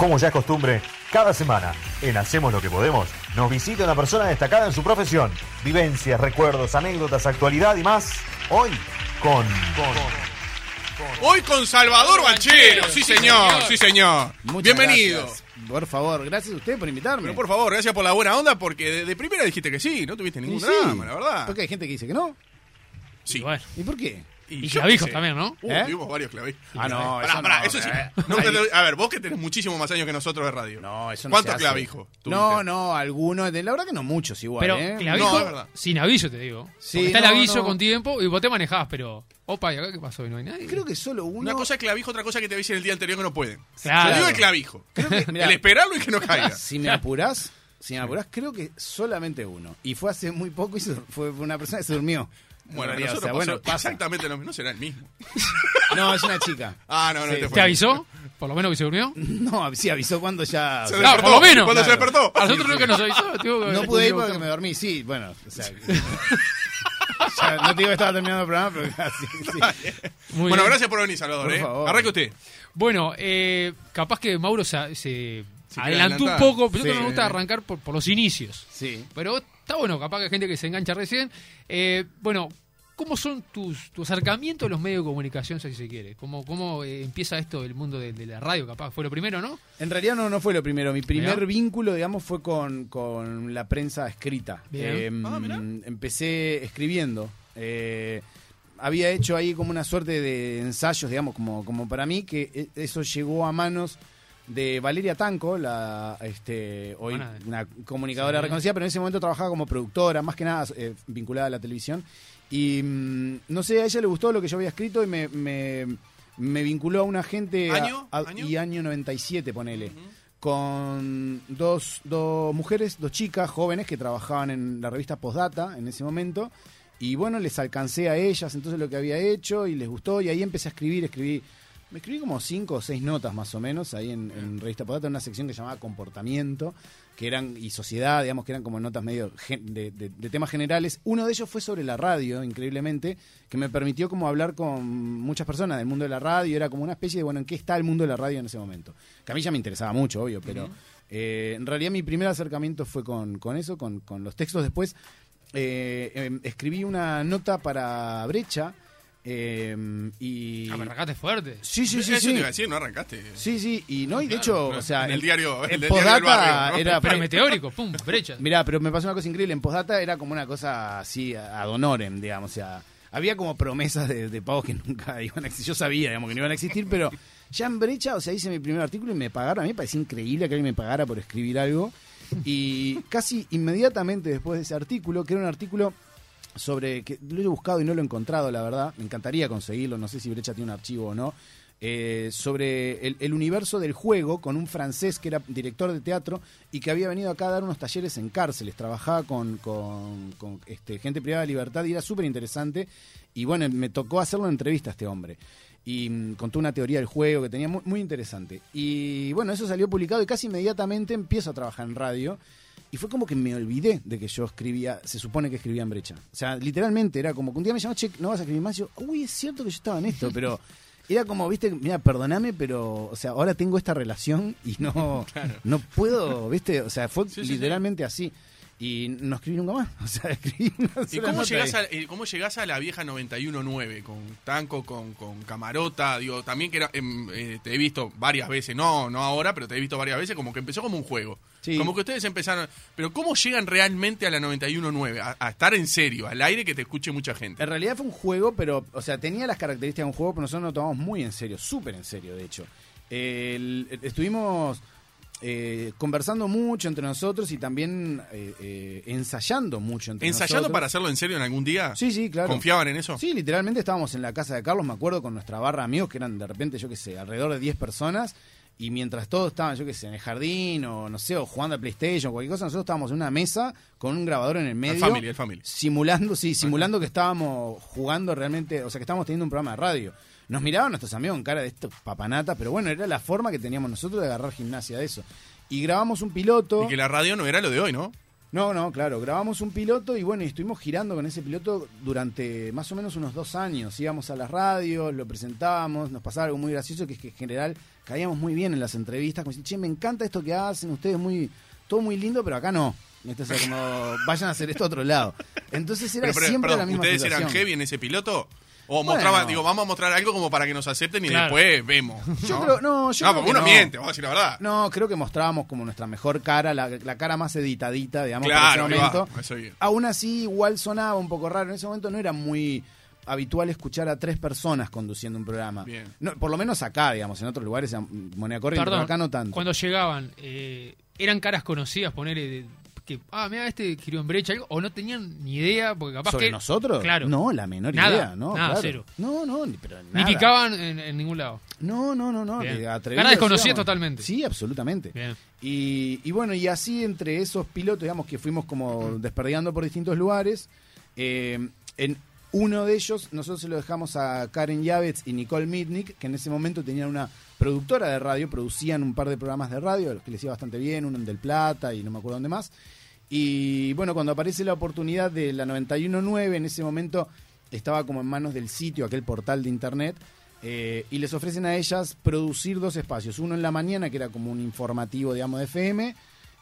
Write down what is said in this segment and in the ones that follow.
Como ya es costumbre, cada semana en Hacemos lo que podemos nos visita una persona destacada en su profesión. Vivencias, recuerdos, anécdotas, actualidad y más. Hoy con... Hoy con Salvador Banchero, sí señor, sí señor. Muchas Bienvenido. gracias. Por favor, gracias a usted por invitarme. Pero por favor, gracias por la buena onda, porque de, de primera dijiste que sí, no tuviste ningún Sí, drama, la verdad. Porque hay gente que dice que no. Sí. ¿Y por qué? Y yo clavijos sé. también, ¿no? Uh, ¿Eh? tuvimos varios clavijos. Ah, no, Pará, eso pará, no, eso sí. eh. No te lo- a ver, vos que tenés muchísimo más años que nosotros de radio. No, eso no ¿Cuántos clavijos? No, no, algunos. de- La verdad que no muchos igual, Pero ¿eh? clavijo No, sin aviso, te digo. Sí, está el aviso no. con tiempo y vos te manejás, pero. Opa, ¿y acá qué pasó? ¿Y no hay nadie? Creo que solo uno. Una cosa es clavijo, otra cosa que te avisen el día anterior que no pueden. Claro. Yo digo el clavijo. mirá. el esperarlo y que no caiga. Si me apurás, si me apurás, creo que solamente uno. Y fue hace muy poco y fue una persona que se durmió. Bueno, nosotros o sea, bueno, pasó pasa. exactamente lo mismo. No será el mismo. No, es una chica. Ah, no, no, Sí. fue ¿Te el avisó? Por lo menos que se durmió. No, sí, avisó cuando ya. Se o sea, Claro, por lo menos. Cuando se despertó. A nosotros nunca nos avisó. que- no pude ir que- porque me dormí, sí, bueno. O sea, ya, no te digo que estaba terminando el programa, pero casi. Sí. Muy bueno, bien. gracias por venir, Salvador. Por ¿eh? favor. Arranque usted. Bueno, eh, capaz que Mauro se, se Se adelantó un poco, pero Sí. nosotros nos gusta arrancar por, por los inicios. Sí. Pero está bueno, capaz que hay gente que se engancha recién. Eh, bueno, ¿cómo son tus, tus acercamientos a los medios de comunicación, si se quiere? ¿Cómo, cómo eh, empieza esto del mundo de, de la radio, capaz? Fue lo primero, ¿no? En realidad no, no fue lo primero. Mi primer Mirá. vínculo, digamos, fue con, con la prensa escrita. Bien. Eh, Ah, mirá. empecé escribiendo. Eh, había hecho ahí como una suerte de ensayos, digamos, como, como para mí, que e- eso llegó a manos de Valeria Tanco, la este, hoy una comunicadora Sí. reconocida, pero en ese momento trabajaba como productora, más que nada eh, vinculada a la televisión. Y mm, no sé, a ella le gustó lo que yo había escrito y me, me, me vinculó a una gente... ¿Año? a- ¿Año? Y año 97, ponele. Con dos, dos mujeres, dos chicas jóvenes que trabajaban en la revista Postdata en ese momento. Y bueno, les alcancé a ellas entonces lo que había hecho y les gustó. Y ahí empecé a escribir, escribí. Me escribí como cinco o seis notas más o menos ahí en, en Revista Postdata, en una sección que llamaba Comportamiento, que eran, y Sociedad, digamos, que eran como notas medio gen- de, de- de temas generales. Uno de ellos fue sobre la radio, increíblemente, que me permitió como hablar con muchas personas del mundo de la radio. Era como una especie de, bueno, ¿en qué está el mundo de la radio en ese momento? Que a mí ya me interesaba mucho, obvio, pero eh, en realidad mi primer acercamiento fue con, con eso, con, con los textos. Después eh, em, escribí una nota para Brecha em, y... Ah, me arrancaste fuerte. Sí, sí, sí, Eso sí. te iba a decir, no arrancaste. Sí, sí, y no, y de Claro, hecho, o sea, en el diario- en el diario del Postdata barrio, ¿no? era Pero meteórico, pum, brecha. Mirá, pero me pasó una cosa increíble. En Postdata era como una cosa así, ad honorem, digamos. O sea, había como promesas de, de pagos que nunca iban a existir. Yo sabía, digamos, que no iban a existir, pero ya en brecha, o sea, hice mi primer artículo y me pagaron. A mí me parecía increíble que alguien me pagara por escribir algo. Y casi inmediatamente después de ese artículo, que era un artículo sobre que lo he buscado y no lo he encontrado, la verdad. Me encantaría conseguirlo, no sé si Brecha tiene un archivo o no. eh, sobre el, universo del juego con un francés que era director de teatro y que había venido acá a dar unos talleres en cárceles. Trabajaba con, este, gente privada de libertad y era súper interesante. Y bueno, me tocó hacerlo en entrevista a este hombre. Y mm, contó una teoría del juego que tenía muy interesante. Y bueno, eso salió publicado y casi inmediatamente empiezo a trabajar en radio. Y fue como que me olvidé de que yo escribía, se supone que escribía en brecha. O sea, literalmente era como que un día me llamó, che, no vas a escribir más. Y yo, uy, es cierto que yo estaba en esto, pero era como, viste, mira, perdoname, pero, o sea, ahora tengo esta relación y no, no puedo, viste, o sea, fue Sí, sí, literalmente así. Y no escribí nunca más. O sea, escribí una ¿Y cómo llegás, a, cómo llegás a la vieja 91.9? Con Tanco, con, con Camarota, digo, también que era, em, eh, te he visto varias veces, no, no ahora, pero te he visto varias veces, como que empezó como un juego. Sí. Como que ustedes empezaron, pero ¿cómo llegan realmente a la 91.9? A, a estar en serio, al aire que te escuche mucha gente. En realidad fue un juego, pero, o sea, tenía las características de un juego, pero nosotros lo tomamos muy en serio, súper en serio, de hecho. El- estuvimos eh, conversando mucho entre nosotros y también eh, eh, ensayando mucho entre ¿Ensayando nosotros. para hacerlo en serio en algún día? Sí, sí, claro. ¿Confiaban en eso? Sí, literalmente estábamos en la casa de Carlos, me acuerdo, con nuestra barra de amigos, que eran de repente, yo qué sé, alrededor de 10 personas. Y mientras todos estaban, yo qué sé, en el jardín o no sé, o jugando a PlayStation o cualquier cosa, nosotros estábamos en una mesa con un grabador en el medio. family, el family. Simulando, sí, simulando que estábamos jugando realmente, o sea, que estábamos teniendo un programa de radio. Nos miraban nuestros amigos con cara de esto papanata, pero bueno, era la forma que teníamos nosotros de agarrar gimnasia de eso. Y grabamos un piloto. Y que la radio no era lo de hoy, ¿no? No, no, claro, grabamos un piloto y bueno, y estuvimos girando con ese piloto durante más o menos unos dos años. Íbamos a las radios, lo presentábamos, nos pasaba algo muy gracioso que es que en general caíamos muy bien en las entrevistas, como diciendo, che, me encanta esto que hacen, ustedes muy, todo muy lindo, pero acá no. Entonces, como, vayan a hacer esto a otro lado. Entonces era Pero, pero, siempre perdón, la misma ¿Ustedes situación. eran heavy en ese piloto? O Bueno. digo, vamos a mostrar algo como para que nos acepten y Claro. después vemos. Yo ¿no? creo, no, yo No, creo porque que uno no. miente, vamos a decir la verdad. No, creo que mostrábamos como nuestra mejor cara, la, la cara más editadita, digamos, Claro, ahí ese va, momento. a eso iba. Aún así, igual sonaba un poco raro. En ese momento no era muy habitual escuchar a tres personas conduciendo un programa. Bien. No, por lo menos acá, digamos, en otros lugares, en moneda corriente, Perdón, pero acá no tanto. cuando llegaban, eh, ¿eran caras conocidas, ponerle de- que, ah, mira, este girió en brecha, algo, o no tenían ni idea, porque capaz ¿Sobre que... nosotros? Claro. No, la menor Nada, idea, ¿no? nada, claro. cero. No, no, ni, pero Ni nada. picaban en, en ningún lado. No, no, no, no. Cara desconocida digamos. totalmente. Sí, absolutamente. Bien. Y, y bueno, y así entre esos pilotos, digamos, que fuimos como desperdigando por distintos lugares, eh, en uno de ellos nosotros se lo dejamos a Karen Yavets y Nicole Mitnick, que en ese momento tenían una productora de radio, producían un par de programas de radio, a los que les iba bastante bien, uno en Del Plata y no me acuerdo dónde más. Y bueno, cuando aparece la oportunidad de la 91.9, en ese momento estaba como en manos del sitio, aquel portal de internet, eh, y les ofrecen a ellas producir dos espacios. Uno en la mañana, que era como un informativo, digamos, de FM,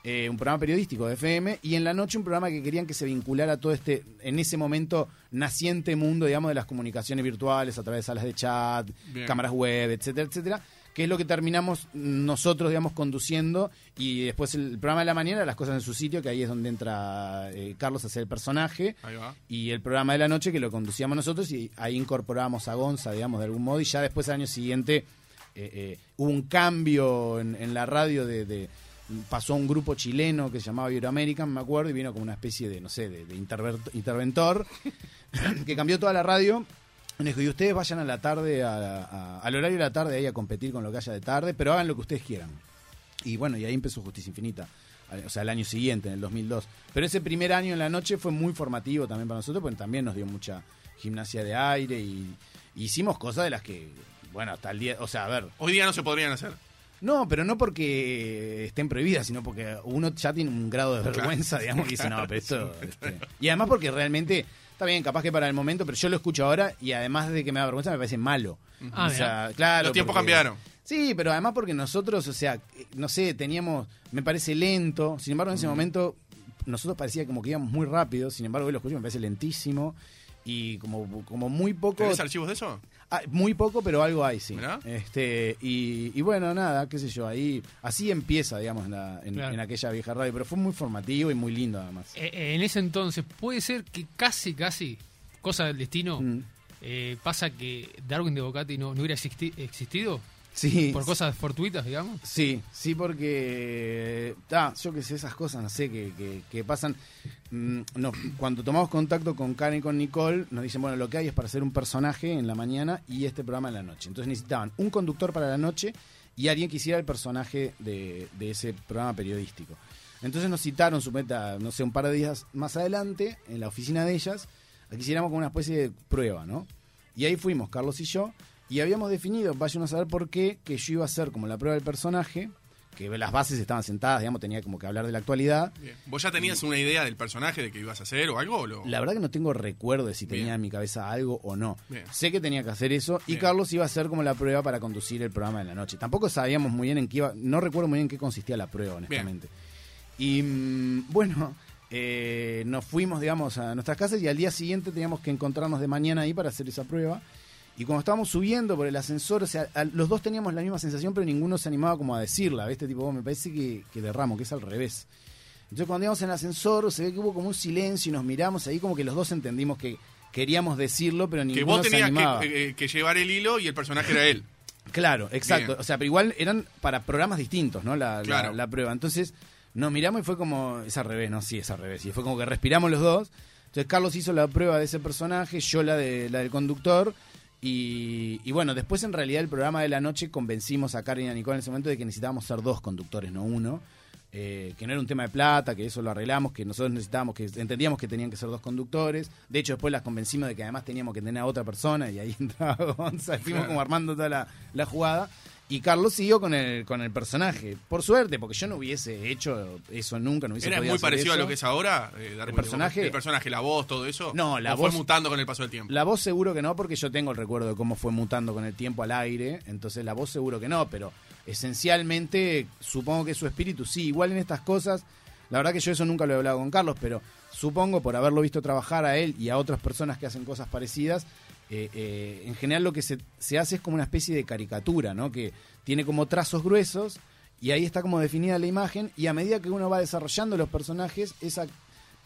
eh, un programa periodístico de FM, y en la noche un programa que querían que se vinculara a todo este, en ese momento, naciente mundo, digamos, de las comunicaciones virtuales a través de salas de chat, Bien. cámaras web, etcétera, etcétera, que es lo que terminamos nosotros, digamos, conduciendo, y después el programa de la mañana, las cosas en su sitio, que ahí es donde entra eh, Carlos a hacer el personaje, Ahí va. y el programa de la noche que lo conducíamos nosotros y ahí incorporábamos a Gonza, digamos, de algún modo, y ya después al año siguiente eh, eh, hubo un cambio en, en la radio de, de- pasó a un grupo chileno que se llamaba Iberoamerican, me acuerdo, y vino como una especie de, no sé, de, interventor que cambió toda la radio. Y ustedes vayan a la tarde, a- a- al horario de la tarde ahí a competir con lo que haya de tarde, pero hagan lo que ustedes quieran. Y bueno, y ahí empezó Justicia Infinita. O sea, el año siguiente, en el 2002. Pero ese primer año en la noche fue muy formativo también para nosotros, porque también nos dio mucha gimnasia de aire y, y hicimos cosas de las que, bueno, hasta el día, o sea, a ver, Hoy día no se podrían hacer. no, pero no porque estén prohibidas, sino porque uno ya tiene un grado de vergüenza, digamos, y dice, no, pero esto... este". Y además porque realmente, está bien, capaz que para el momento, pero yo lo escucho ahora y además de que me da vergüenza, me parece malo. Ah, o sea, claro. Los tiempos porque- cambiaron. Sí, pero además porque nosotros, o sea, no sé, teníamos, me parece lento, sin embargo en ese momento nosotros parecía como que íbamos muy rápido, sin embargo hoy lo escucho y me parece lentísimo y como, como muy poco... ¿Tenés archivos de eso? Ah, muy poco, pero algo hay, sí. Mirá. Este, y, y bueno, nada, qué sé yo, ahí así empieza, digamos, en, la- en- Claro. en aquella vieja radio, pero fue muy formativo y muy lindo además. Eh, eh, en ese entonces, puede ser que casi, casi, cosa del destino, Mm. eh, pasa que Darwin de Bocati no, no hubiera existi- existido Sí. por cosas fortuitas, digamos. Sí, sí, porque. Ah, yo qué sé, esas cosas, no sé, que, que, que pasan. Mm, no, cuando tomamos contacto con Karen y con Nicole, nos dicen: bueno, lo que hay es para hacer un personaje en la mañana y este programa en la noche. Entonces necesitaban un conductor para la noche y alguien que hiciera el personaje de, de ese programa periodístico. Entonces nos citaron, suponete, no sé, un par de días más adelante, en la oficina de ellas, a que hiciéramos como una especie de prueba, ¿no? Y ahí fuimos, Carlos y yo, y habíamos definido, vayan a saber por qué, que yo iba a hacer como la prueba del personaje, que las bases estaban sentadas, digamos, tenía como que hablar de la actualidad. Bien. ¿Vos ya tenías una idea del personaje de que ibas a hacer o algo? o lo- La verdad que no tengo recuerdo de si tenía Bien. en mi cabeza algo o no. Bien. Sé que tenía que hacer eso y. Carlos iba a hacer como la prueba para conducir el programa de la noche. Tampoco sabíamos muy bien en qué iba, no recuerdo muy bien en qué consistía la prueba, honestamente. Y mm, bueno, eh, nos fuimos, digamos, a nuestras casas y al día siguiente teníamos que encontrarnos de mañana ahí para hacer esa prueba. Y cuando estábamos subiendo por el ascensor, o sea, a- los dos teníamos la misma sensación, pero ninguno se animaba como a decirla, ¿viste? Tipo, "Oh, me parece que, que derramo, que es al revés. Entonces cuando íbamos en el ascensor, se ve que hubo como un silencio y nos miramos ahí como que los dos entendimos que queríamos decirlo, pero que ninguno vos se tenías animaba. que, eh, que llevar el hilo y el personaje era él. Claro, exacto. Bien. O sea, pero igual eran para programas distintos, ¿no? La, la prueba. Entonces nos miramos y fue como, es al revés, ¿no? Sí, es al revés. Y fue como que respiramos los dos. Entonces Carlos hizo la prueba de ese personaje, yo la, de, la del conductor. Y, y bueno, después en realidad el programa de la noche convencimos a Karen y a Nicole en ese momento de que necesitábamos ser dos conductores, no uno. Eh, que no era un tema de plata, que eso lo arreglamos, que nosotros necesitábamos, que entendíamos que tenían que ser dos conductores. De hecho, después las convencimos de que además teníamos que tener a otra persona y ahí entraba Gonza, fuimos como armando toda la, la jugada. Y Carlos siguió con el, con el personaje. Por suerte, porque yo no hubiese hecho eso nunca, no hubiese ¿Era podido muy hacer parecido a lo que es ahora? eh, Darwin? ¿El personaje? El personaje, la voz, todo eso. No, la ¿O fue voz- mutando con el paso del tiempo. La voz seguro que no, porque yo tengo el recuerdo de cómo fue mutando con el tiempo al aire. Entonces la voz seguro que no, pero esencialmente supongo que su espíritu sí. Igual en estas cosas, la verdad que yo eso nunca lo he hablado con Carlos, pero supongo por haberlo visto trabajar a él y a otras personas que hacen cosas parecidas, eh, eh, en general lo que se, se hace es como una especie de caricatura, ¿no? Que tiene como trazos gruesos y ahí está como definida la imagen y a medida que uno va desarrollando los personajes, esa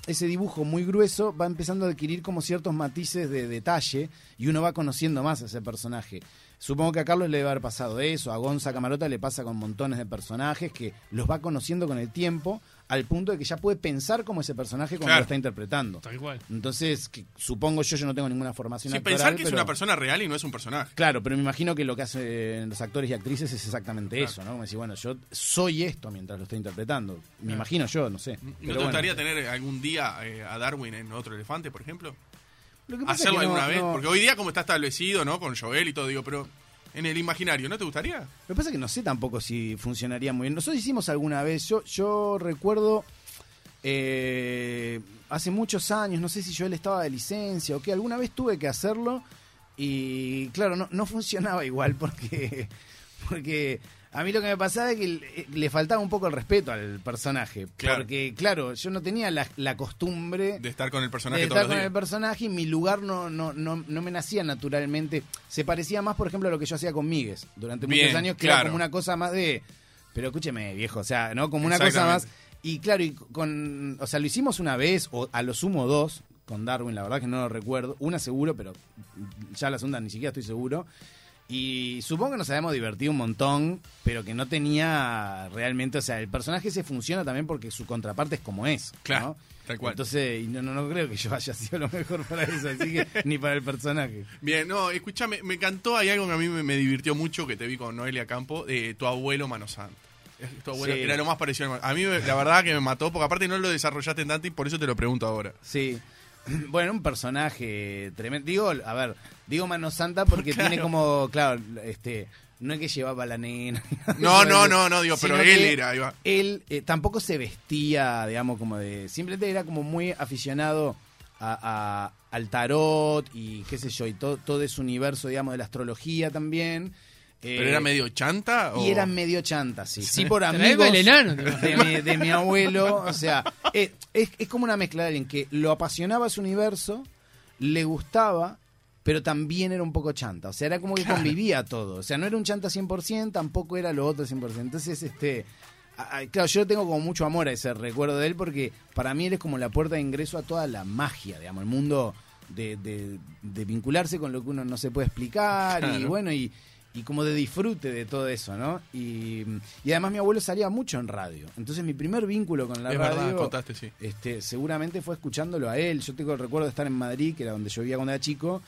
ese dibujo muy grueso va empezando a adquirir como ciertos matices de detalle y uno va conociendo más a ese personaje. Supongo que a Carlos le debe haber pasado eso, a Gonza Camarota le pasa con montones de personajes que los va conociendo con el tiempo al punto de que ya puede pensar como ese personaje cuando Claro. lo está interpretando. Tal cual. Entonces, que, supongo yo, yo no tengo ninguna formación Sí, actoral, pensar que es una persona real y no es un personaje. Claro, pero me imagino que lo que hacen los actores y actrices es exactamente Claro. eso, ¿no? Como decir, bueno, yo soy esto mientras lo estoy interpretando. Me imagino yo, no sé. ¿No Pero te bueno. gustaría tener algún día eh, a Darwin en otro elefante, por ejemplo? Es Hacerlo no- alguna vez. no- Porque hoy día, como está establecido, ¿no? Con Joel y todo, digo, pero en el imaginario, ¿no te gustaría? Lo que pasa es que no sé tampoco si funcionaría muy bien. Nosotros hicimos alguna vez, yo, yo recuerdo eh, hace muchos años, no sé si yo él estaba de licencia o qué, alguna vez tuve que hacerlo y claro, no, no funcionaba igual porque, porque a mí lo que me pasaba es que le, faltaba un poco el respeto al personaje. Claro. Porque claro, yo no tenía la, la costumbre De estar con el personaje de todos estar los con días. el personaje y mi lugar no, no, no, no me nacía naturalmente. Se parecía más, por ejemplo, a lo que yo hacía con Migues durante Bien, muchos años, que claro. era como una cosa más de. Pero escúcheme, viejo, o sea, ¿no? Como una cosa más. Y claro, y con. O sea, lo hicimos una vez, o a lo sumo dos, con Darwin, la verdad que no lo recuerdo. Una seguro, pero ya la segunda ni siquiera estoy seguro. Y supongo que nos habíamos divertido un montón, pero que no tenía realmente, o sea, el personaje se funciona también porque su contraparte es como es. Claro, ¿no? tal cual. Entonces, no, no, no creo que yo haya sido lo mejor para eso, así que ni para el personaje. Bien, no, escúchame, me encantó, hay algo que a mí me, me divirtió mucho que te vi con Noelia Campo, de tu abuelo Mano Santa. Tu abuelo, Sí. Era lo más parecido. A mí, la verdad, que me mató, porque aparte no lo desarrollaste tanto y por eso te lo pregunto ahora. Sí. Bueno, un personaje tremendo. Digo, a ver, digo Mano Santa porque tiene como, claro, este, no es que llevaba la nena. No, no, no, no, digo, pero él era, va. Él eh, tampoco se vestía, digamos, como de. Simplemente era como muy aficionado a, a- al tarot y qué sé yo, y todo, todo ese universo, digamos, de la astrología también. ¿Pero Eh, era medio chanta? O... Y era medio chanta, sí. Sí, por amigos el enano, de mi, de mi abuelo. O sea, eh, es, es como una mezcla de alguien que lo apasionaba su universo, le gustaba, pero también era un poco chanta. O sea, era como que convivía todo. O sea, no era un chanta 100%, tampoco era lo otro 100%. Entonces, este... Claro, yo tengo como mucho amor a ese recuerdo de él porque para mí él es como la puerta de ingreso a toda la magia, digamos, el mundo de, de- de vincularse con lo que uno no se puede explicar y bueno, y, y como de disfrute de todo eso, ¿no? Y, y además mi abuelo salía mucho en radio. Entonces mi primer vínculo con la Es radio verdad, contaste, sí. este, seguramente fue escuchándolo a él. Yo tengo el recuerdo de estar en Madrid, que era donde yo vivía cuando era chico,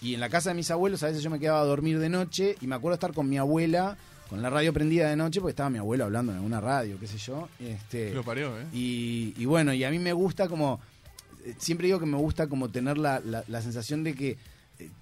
y en la casa de mis abuelos a veces yo me quedaba a dormir de noche y me acuerdo estar con mi abuela, con la radio prendida de noche, porque estaba mi abuelo hablando en alguna radio, qué sé yo. Este, Lo parió, ¿eh? y, y bueno, y a mí me gusta como, eh, siempre digo que me gusta como tener la, la- la sensación de que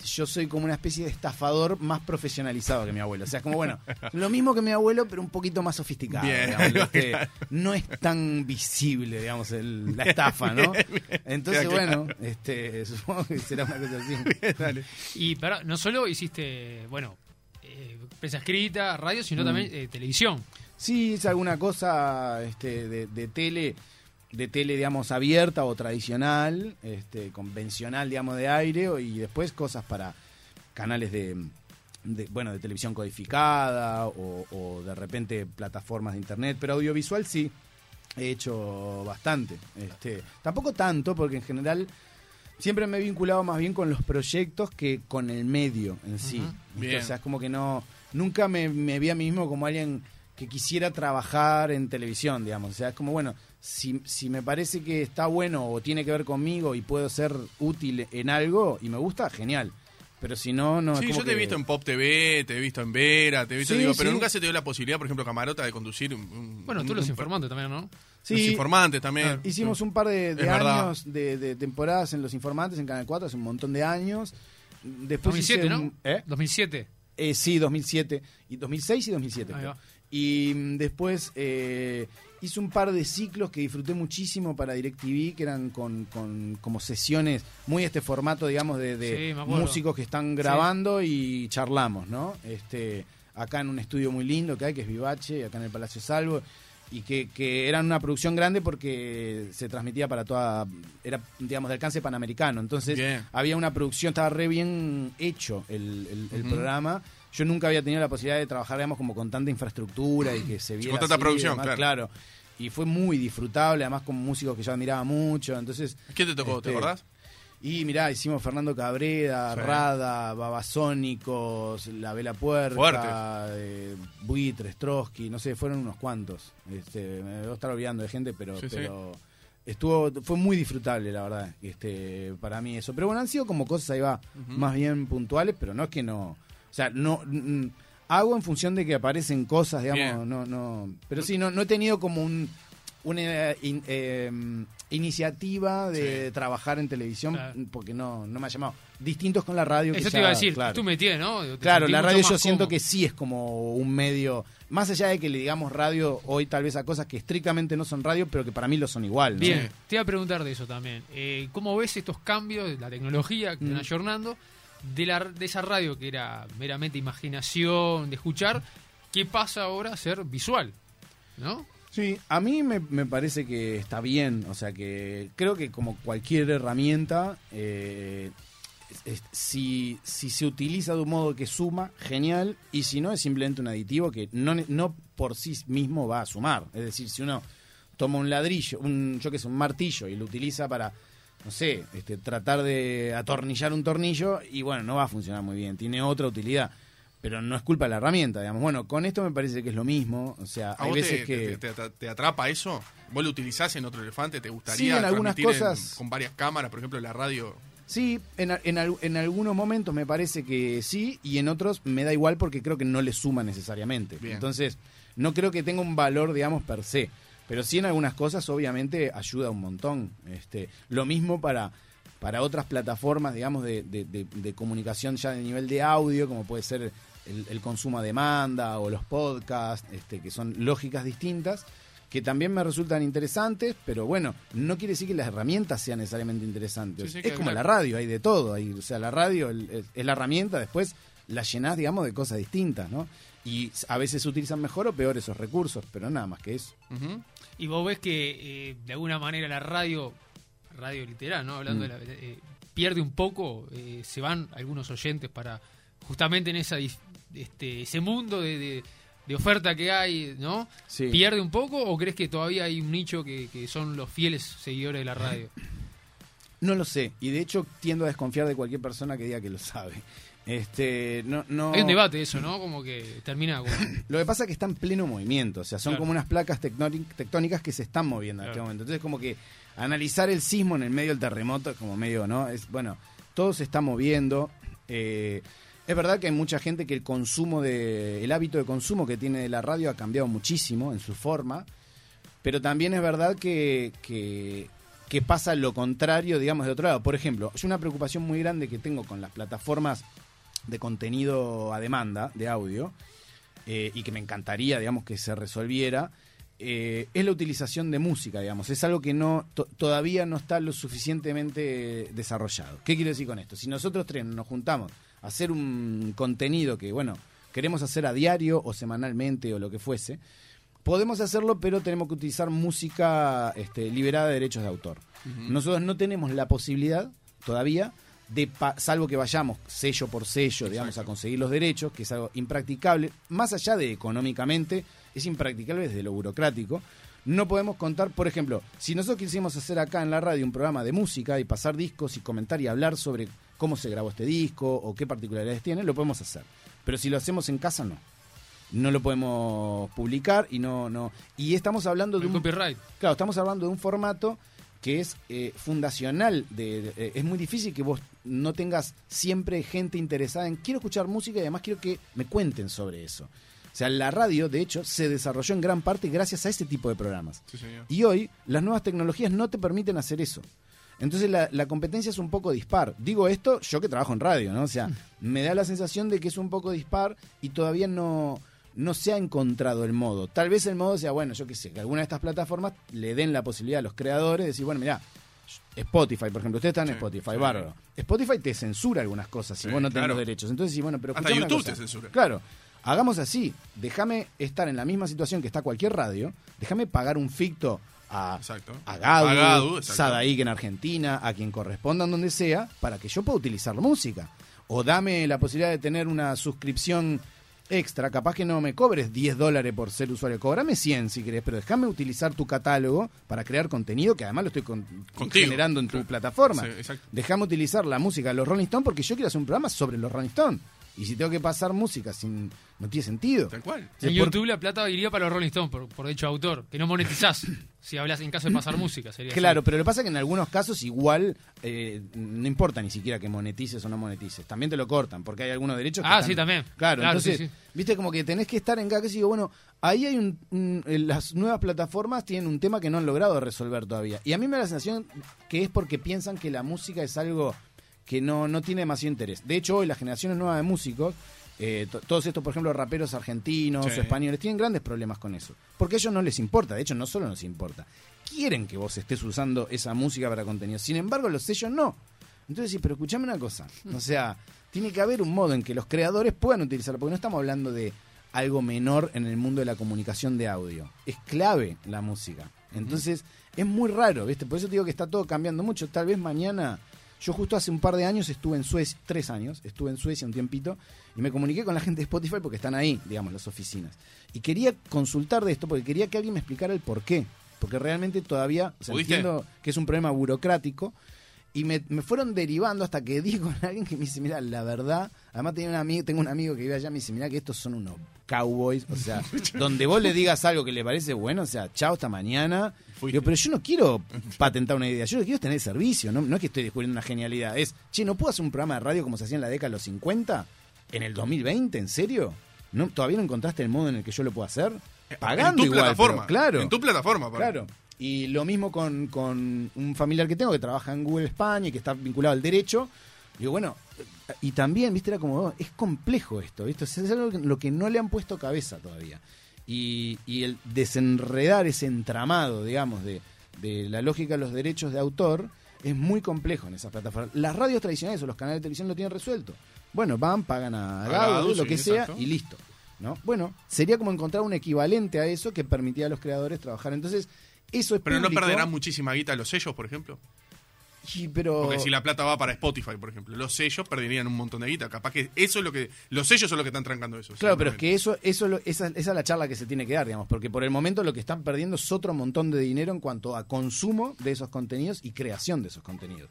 yo soy como una especie de estafador más profesionalizado que mi abuelo. O sea, es como, bueno, lo mismo que mi abuelo, pero un poquito más sofisticado. Bien, digamos, ¿viste? No es tan visible, digamos, el- la estafa, ¿no? Entonces, claro. bueno, este, supongo que será una cosa así. Dale. Y para, no solo hiciste, bueno, eh, prensa escrita, radio, sino también eh, televisión. Sí, es alguna cosa este, de, de tele, de tele, digamos, abierta o tradicional, este, convencional, digamos, de aire, o- y después cosas para canales de, de, bueno, de televisión codificada o, o de repente plataformas de internet, pero audiovisual sí, he hecho bastante. Este, tampoco tanto, porque en general siempre me he vinculado más bien con los proyectos que con el medio en sí. O sea, es como que no, nunca me, me vi a mí mismo como alguien que quisiera trabajar en televisión, digamos. O sea, es como, bueno, si, si me parece que está bueno o tiene que ver conmigo y puedo ser útil en algo y me gusta, genial. Pero si no, no es Sí, como yo te he que- visto en Pop TV, te he visto en Vera, te he visto, Sí, digo, pero nunca se te dio la posibilidad, por ejemplo, Camarota, de conducir un... un- Bueno, tú un- los un- informantes también, ¿no? Sí, Los informantes también. Hicimos un par de, Es años de, de temporadas en Los Informantes en Canal 4, hace un montón de años. Después 2007, hice ¿no? ¿eh? 2007. Eh, sí, 2007, y 2006 y 2007. Ahí creo. va. Y mm, después eh, hice un par de ciclos que disfruté muchísimo para DirecTV, que eran con, con como sesiones, muy este formato, digamos, de, Sí, músicos que están grabando y charlamos, ¿no? Este, acá en un estudio muy lindo que hay, que es Vivache, acá en el Palacio Salvo, y que, que eran una producción grande porque se transmitía para toda, era, digamos, de alcance panamericano. Entonces, Bien. había una producción, estaba re bien hecho el, el- programa. Yo nunca había tenido la posibilidad de trabajar, digamos, como con tanta infraestructura y que se viera con tanta así, producción, demás, claro. Y fue muy disfrutable, además con músicos que yo admiraba mucho. Entonces, ¿Qué te tocó? ¿Te Este, acordás? y mirá, hicimos Fernando Cabrera, Sí. Rada, Babasónicos, La Vela Fuertes. eh, Buitres, Trotsky, no sé, fueron unos cuantos. Este, me debo estar olvidando de gente, pero, Sí, sí. pero estuvo, fue muy disfrutable, la verdad, este, para mí eso. Pero bueno, han sido como cosas ahí va, más bien puntuales, pero no es que no, o sea, no mm, hago en función de que aparecen cosas, digamos, Bien. no, no, pero sí, no, no he tenido como un una in- eh, iniciativa de Sí. trabajar en televisión Claro. porque no, no me ha llamado. Distintos con la radio. que Eso te ya, iba a decir, claro. tú me tienes, ¿no? Claro, la radio yo siento que sí es como un medio, más allá de que le digamos radio hoy tal vez a cosas que estrictamente no son radio, pero que para mí lo son igual. ¿no? Bien, te iba a preguntar de eso también. Eh, ¿Cómo ves estos cambios de la tecnología que Mm. están ayornando de, la, de esa radio que era meramente imaginación, de escuchar? ¿Qué pasa ahora a ser visual? ¿No? Sí, a mí me, me parece que está bien, o sea que creo que como cualquier herramienta, eh, si, si se utiliza de un modo que suma, genial, y si no es simplemente un aditivo que no, no por sí mismo va a sumar. Es decir, si uno toma un ladrillo, un, yo que sé, un martillo y lo utiliza para, no sé, este, tratar de atornillar un tornillo, y bueno, no va a funcionar muy bien, tiene otra utilidad. Pero no es culpa de la herramienta, digamos. Bueno, con esto me parece que es lo mismo. O sea, ¿A hay vos veces te, que... te- te- te atrapa eso? ¿Vos lo utilizás en otro elefante? ¿Te gustaría Sí, en algunas cosas. con varias cámaras? Por ejemplo, la radio. Sí, en, en, en algunos momentos me parece que sí y en otros me da igual porque creo que no le suma necesariamente. Bien. Entonces, no creo que tenga un valor, digamos, per se. Pero sí en algunas cosas obviamente ayuda un montón. Este, lo mismo para, para otras plataformas, digamos, de, de- de- de comunicación ya de nivel de audio, como puede ser el, el consumo a demanda o los podcasts, este, que son lógicas distintas que también me resultan interesantes, pero bueno, no quiere decir que las herramientas sean necesariamente interesantes. Sí, sí, es como claro. la radio, hay de todo. Hay, o sea, la radio el- el- es la herramienta, después la llenás, digamos, de cosas distintas, ¿no? Y a veces se utilizan mejor o peor esos recursos, pero nada más que eso. Ujú. Y vos ves que eh, de alguna manera la radio, radio literal, ¿no? Hablando Mm. de la, eh, pierde un poco, eh, se van algunos oyentes para justamente en esa este, ese mundo de, de- de oferta que hay, ¿no? Sí. ¿Pierde un poco o crees que todavía hay un nicho que, que son los fieles seguidores de la radio? No lo sé, y de hecho tiendo a desconfiar de cualquier persona que diga que lo sabe. Este, no, no... Hay un debate eso, ¿no? Como que termina. Lo que pasa es que está en pleno movimiento, o sea, son Claro. como unas placas tectóni- tectónicas que se están moviendo en Claro. este momento. Entonces, como que analizar el sismo en el medio del terremoto es como medio, ¿no? Es bueno, todo se está moviendo. eh, es verdad que hay mucha gente que el consumo de, el hábito de consumo que tiene de la radio ha cambiado muchísimo en su forma, pero también es verdad que, que, que pasa lo contrario, digamos, de otro lado. Por ejemplo, yo una preocupación muy grande que tengo con las plataformas de contenido a demanda de audio eh, y que me encantaría, digamos, que se resolviera, eh, es la utilización de música, digamos. Es algo que no to- todavía no está lo suficientemente desarrollado. ¿Qué quiero decir con esto? Si nosotros tres nos juntamos a hacer un contenido que, bueno, queremos hacer a diario o semanalmente o lo que fuese, podemos hacerlo, pero tenemos que utilizar música este, liberada de derechos de autor. Nosotros no tenemos la posibilidad todavía de, salvo que vayamos sello por sello, digamos, a conseguir los derechos, que es algo impracticable, más allá de económicamente, es impracticable desde lo burocrático. No podemos contar, por ejemplo, si nosotros quisimos hacer acá en la radio un programa de música y pasar discos y comentar y hablar sobre cómo se grabó este disco o qué particularidades tiene, lo podemos hacer. Pero si lo hacemos en casa, no. No lo podemos publicar y no, no. Y estamos hablando de un copyright. Claro, estamos hablando de un formato que es eh, fundacional. De, de- eh, es muy difícil que vos no tengas siempre gente interesada en quiero escuchar música y además quiero que me cuenten sobre eso. O sea, la radio, de hecho, se desarrolló en gran parte gracias a ese tipo de programas. Sí, señor. Y hoy las nuevas tecnologías no te permiten hacer eso. Entonces la, la competencia es un poco dispar. Digo esto yo que trabajo en radio, ¿no? O sea, me da la sensación de que es un poco dispar y todavía no, no se ha encontrado el modo. Tal vez el modo sea, bueno, yo qué sé, que alguna de estas plataformas le den la posibilidad a los creadores de decir, bueno, mira, Spotify, por ejemplo, ustedes están en Sí, Spotify, sí. bárbaro. Spotify te censura algunas cosas si Sí, vos no tenés los derechos. Entonces, sí, bueno, pero Hasta YouTube cosa. te censura. Claro. Hagamos así, déjame estar en la misma situación que está cualquier radio, déjame pagar un ficto a, Exacto. a Gadu, A Gadu, exacto. Sadaik en Argentina, a quien correspondan donde sea, para que yo pueda utilizar la música. O dame la posibilidad de tener una suscripción extra, capaz que no me cobres 10 dólares por ser usuario, cobrame 100 si querés, pero déjame utilizar tu catálogo para crear contenido que además lo estoy con- Contigo. generando en tu Claro. plataforma. Sí. Déjame utilizar la música de los Rolling Stones porque yo quiero hacer un programa sobre los Rolling Stones. Y si tengo que pasar música sin no tiene sentido. Tal cual. En por- YouTube la plata iría para los Rolling Stones, por, por derecho de autor, que no monetizás. si hablas en caso de pasar música, sería Claro, así. pero lo que pasa es que en algunos casos igual eh, no importa ni siquiera que monetices o no monetices. También te lo cortan, porque hay algunos derechos que Ah, están- sí, también. Claro, Claro, entonces, sí, sí. viste como que tenés que estar en cada que digo, bueno, ahí hay un, un- eh, las nuevas plataformas tienen un tema que no han logrado resolver todavía. Y a mí me da la sensación que es porque piensan que la música es algo que no, no tiene demasiado interés. De hecho, hoy las generaciones nuevas de músicos, eh, to- todos estos, por ejemplo, raperos argentinos Sí. o españoles, tienen grandes problemas con eso. Porque a ellos no les importa, de hecho, no solo nos importa. Quieren que vos estés usando esa música para contenido. Sin embargo, los sellos no. Entonces, sí, pero escuchame una cosa. O sea, tiene que haber un modo en que los creadores puedan utilizarlo, porque no estamos hablando de algo menor en el mundo de la comunicación de audio. Es clave la música. Entonces, es muy raro, ¿viste? Por eso te digo que está todo cambiando mucho. Tal vez mañana. Yo justo hace un par de años estuve en Suecia, tres años, estuve en Suecia un tiempito y me comuniqué con la gente de Spotify porque están ahí, digamos, las oficinas. Y quería consultar de esto porque quería que alguien me explicara el por qué. Porque realmente todavía, o sea, entiendo que es un problema burocrático, y me, me fueron derivando hasta que di con alguien que me dice, mira, la verdad, además tenía un amigo, tengo un amigo que vive allá, me dice, mira que estos son unos cowboys, o sea, donde vos le digas algo que le parece bueno, o sea, chao hasta mañana. Digo, pero yo no quiero patentar una idea, yo lo que quiero es tener servicio, no, no es que estoy descubriendo una genialidad, es, che, ¿no puedo hacer un programa de radio como se hacía en la década de los 50? ¿En el 2020? ¿En serio? ¿No, ¿Todavía no encontraste el modo en el que yo lo puedo hacer? Pagando en tu igual, plataforma. pero claro. En tu plataforma. Claro. Y lo mismo con, con un familiar que tengo que trabaja en Google España y que está vinculado al derecho. Digo, bueno, y también, viste, era como, oh, es complejo esto, ¿viste? Es algo que, lo que no le han puesto cabeza todavía. Y, y el desenredar ese entramado, digamos, de, de la lógica de los derechos de autor es muy complejo en esas plataformas. Las radios tradicionales o los canales de televisión lo tienen resuelto. Bueno, van, pagan a A Gado, lo sí, que sea, exacto. y listo. ¿No? Bueno, sería como encontrar un equivalente a eso que permitía a los creadores trabajar. Entonces, eso es Pero no perderán muchísima guita los sellos, por ejemplo. Pero... Porque si la plata va para Spotify, por ejemplo, los sellos perderían un montón de guita. Capaz que eso es lo que. Los sellos son los que están trancando eso. Claro, pero es que eso, eso esa, esa es la charla que se tiene que dar, digamos, porque por el momento lo que están perdiendo es otro montón de dinero en cuanto a consumo de esos contenidos y creación de esos contenidos.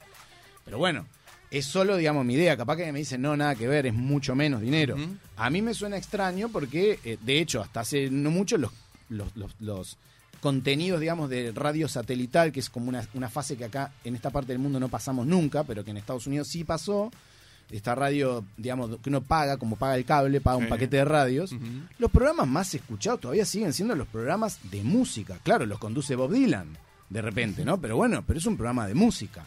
Pero bueno, es solo, digamos, mi idea. Capaz que me dicen, no, nada que ver, es mucho menos dinero. A mí me suena extraño porque, eh, de hecho, hasta hace no mucho los, los, los- los contenidos, digamos, de radio satelital, que es como una, una fase que acá en esta parte del mundo no pasamos nunca, pero que en Estados Unidos sí pasó. Esta radio, digamos, que uno paga, como paga el cable, paga un Sí. paquete de radios. Los programas más escuchados todavía siguen siendo los programas de música. Claro, los conduce Bob Dylan, de repente, ¿no? Pero bueno, pero es un programa de música.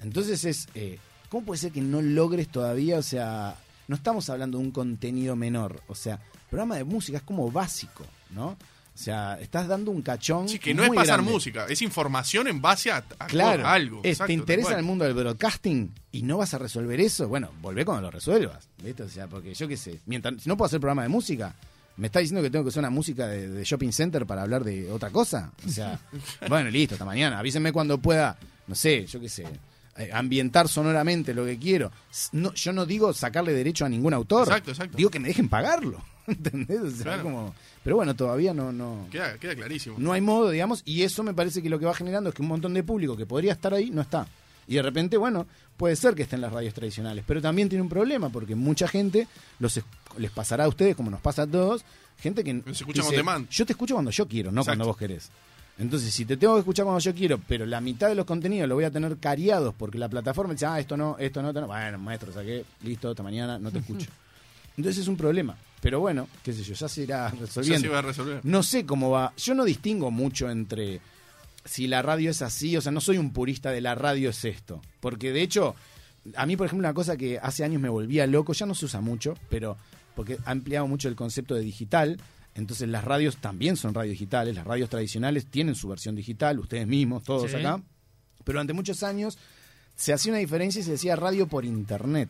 Entonces es, eh, ¿cómo puede ser que no logres todavía, o sea, no estamos hablando de un contenido menor, o sea, programa de música es como básico, ¿no? O sea, estás dando un cachón. Sí, que no es pasar grande. música, es información en base a, a- Claro, algo. es, Exacto, te interesa el mundo del broadcasting y no vas a resolver eso, bueno, volvé cuando lo resuelvas, ¿viste? O sea, porque yo qué sé, mientras si no puedo hacer programa de música, ¿me está diciendo que tengo que hacer una música de, de shopping center para hablar de otra cosa? O sea, bueno, listo, hasta mañana, avísenme cuando pueda, no sé, yo qué sé, eh, ambientar sonoramente lo que quiero. No, yo no digo sacarle derecho a ningún autor, Exacto, exacto. digo que me dejen pagarlo, ¿entendés? O sea, Claro. como, pero bueno, todavía no, no, Queda, queda clarísimo. no hay modo, digamos, y eso me parece que lo que va generando es que un montón de público que podría estar ahí no está. Y de repente, bueno, puede ser que estén las radios tradicionales, pero también tiene un problema porque mucha gente los es- les pasará a ustedes como nos pasa a todos, gente que Se escucha dice. Yo te escucho cuando yo quiero, no Exacto. cuando vos querés. Entonces, si te tengo que escuchar cuando yo quiero, pero la mitad de los contenidos lo voy a tener cariados porque la plataforma dice, ah, esto no, esto no, esto no. Bueno, maestro, saqué, listo, hasta mañana, no te escucho. Entonces es un problema. Pero bueno, qué sé yo, ya se irá Ya resolviendo. se va a resolver. No sé cómo va. Yo no distingo mucho entre si la radio es así, o sea, no soy un purista de la radio es esto. Porque de hecho, a mí, por ejemplo, una cosa que hace años me volvía loco, ya no se usa mucho, pero porque ha ampliado mucho el concepto de digital. Entonces las radios también son radios digitales, las radios tradicionales tienen su versión digital, ustedes mismos, todos Sí. acá. Pero durante muchos años se hacía una diferencia y se decía radio por internet.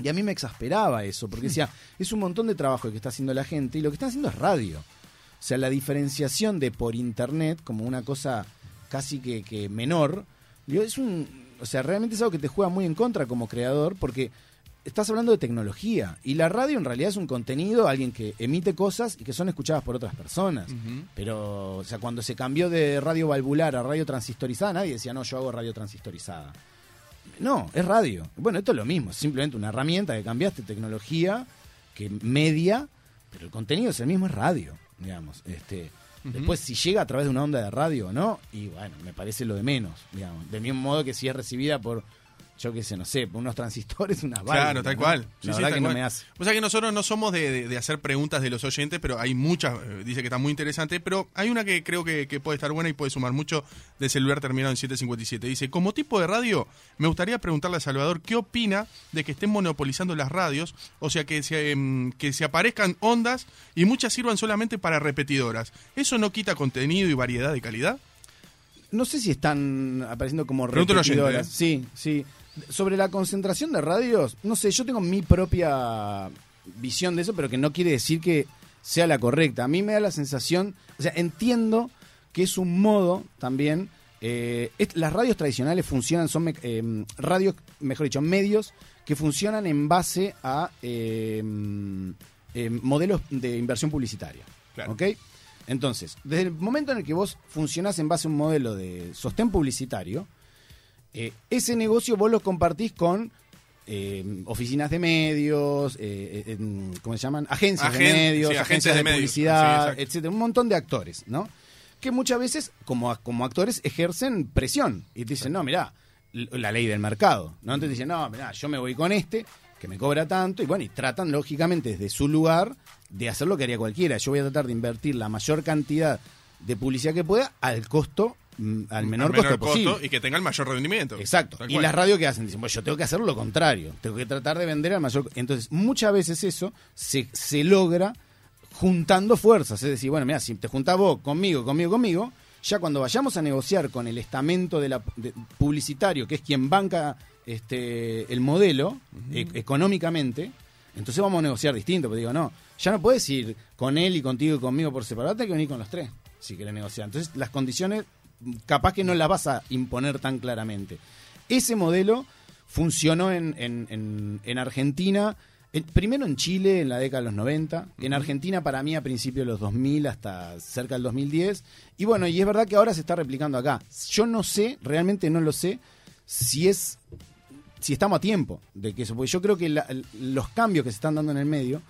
Y a mí me exasperaba eso, porque decía, es un montón de trabajo que está haciendo la gente y lo que están haciendo es radio. O sea, la diferenciación de por internet como una cosa casi que, que menor, es un, o sea, realmente es algo que te juega muy en contra como creador porque estás hablando de tecnología y la radio en realidad es un contenido, alguien que emite cosas y que son escuchadas por otras personas. Pero, o sea, cuando se cambió de radio valvular a radio transistorizada, nadie decía, no, yo hago radio transistorizada. No, es radio. Bueno, esto es lo mismo, es simplemente una herramienta que cambiaste tecnología, que media, pero el contenido es el mismo, es radio, digamos. Este. Después, si llega a través de una onda de radio o no, y bueno, me parece lo de menos, digamos. Del mismo modo que si es recibida por, yo qué sé, no sé, unos transistores, unas válvulas. Claro, tal ¿no? cual. La Sí, verdad que no me hace. O sea que nosotros no somos de, de- de hacer preguntas de los oyentes, pero hay muchas, eh, dice que está muy interesante, pero hay una que creo que, que puede estar buena y puede sumar mucho de celular terminado en 757. Dice, como tipo de radio, me gustaría preguntarle a Salvador qué opina de que estén monopolizando las radios, o sea, que se, em, que se aparezcan ondas y muchas sirvan solamente para repetidoras. ¿Eso no quita contenido y variedad de calidad? No sé si están apareciendo como oyente, repetidoras. ¿eh? Sí, sí. Sobre la concentración de radios, no sé, yo tengo mi propia visión de eso, pero que no quiere decir que sea la correcta. A mí me da la sensación, o sea, entiendo que es un modo también. eh, es- las radios tradicionales funcionan, son me- eh, radios, mejor dicho, medios que funcionan en base a eh, eh, modelos de inversión publicitaria. Claro. ¿Ok? Entonces, desde el momento en el que vos funcionás en base a un modelo de sostén publicitario, eh, ese negocio vos lo compartís con eh, oficinas de medios, eh, ¿cómo se llaman? Agencias de medios, sí, agencias, agencias de, de medios. Sí, publicidad, etcétera, un montón de actores, ¿no? Que muchas veces, como, como actores, ejercen presión y te dicen, no, mirá, la ley del mercado, ¿no? Entonces dicen, no, mirá, yo me voy con este, que me cobra tanto, y bueno, y tratan lógicamente desde su lugar de hacer lo que haría cualquiera. Yo voy a tratar de invertir la mayor cantidad de publicidad que pueda al costo, mm, al menor, costo, posible. y que tenga el mayor rendimiento. Exacto. Y las radios que hacen, dicen, pues yo tengo que hacer lo contrario, tengo que tratar de vender al mayor. Entonces, muchas veces eso se, se logra juntando fuerzas. Es decir, bueno, mira, si te juntás vos conmigo, conmigo, conmigo, ya cuando vayamos a negociar con el estamento de la, de- publicitario, que es quien banca este, el modelo e- económicamente, entonces vamos a negociar distinto. Porque digo, no, ya no puedes ir con él y contigo y conmigo por separado, tenés que venir con los tres si querés negociar. Entonces, las condiciones capaz que no las vas a imponer tan claramente. Ese modelo funcionó en, en- en- en Argentina, primero en Chile en la década de los 90, en Argentina para mí a principios de los 2000 hasta cerca del 2010, y bueno, y es verdad que ahora se está replicando acá. Yo no sé, realmente no lo sé, si es si estamos a tiempo de que eso, porque yo creo que la- los cambios que se están dando en el medio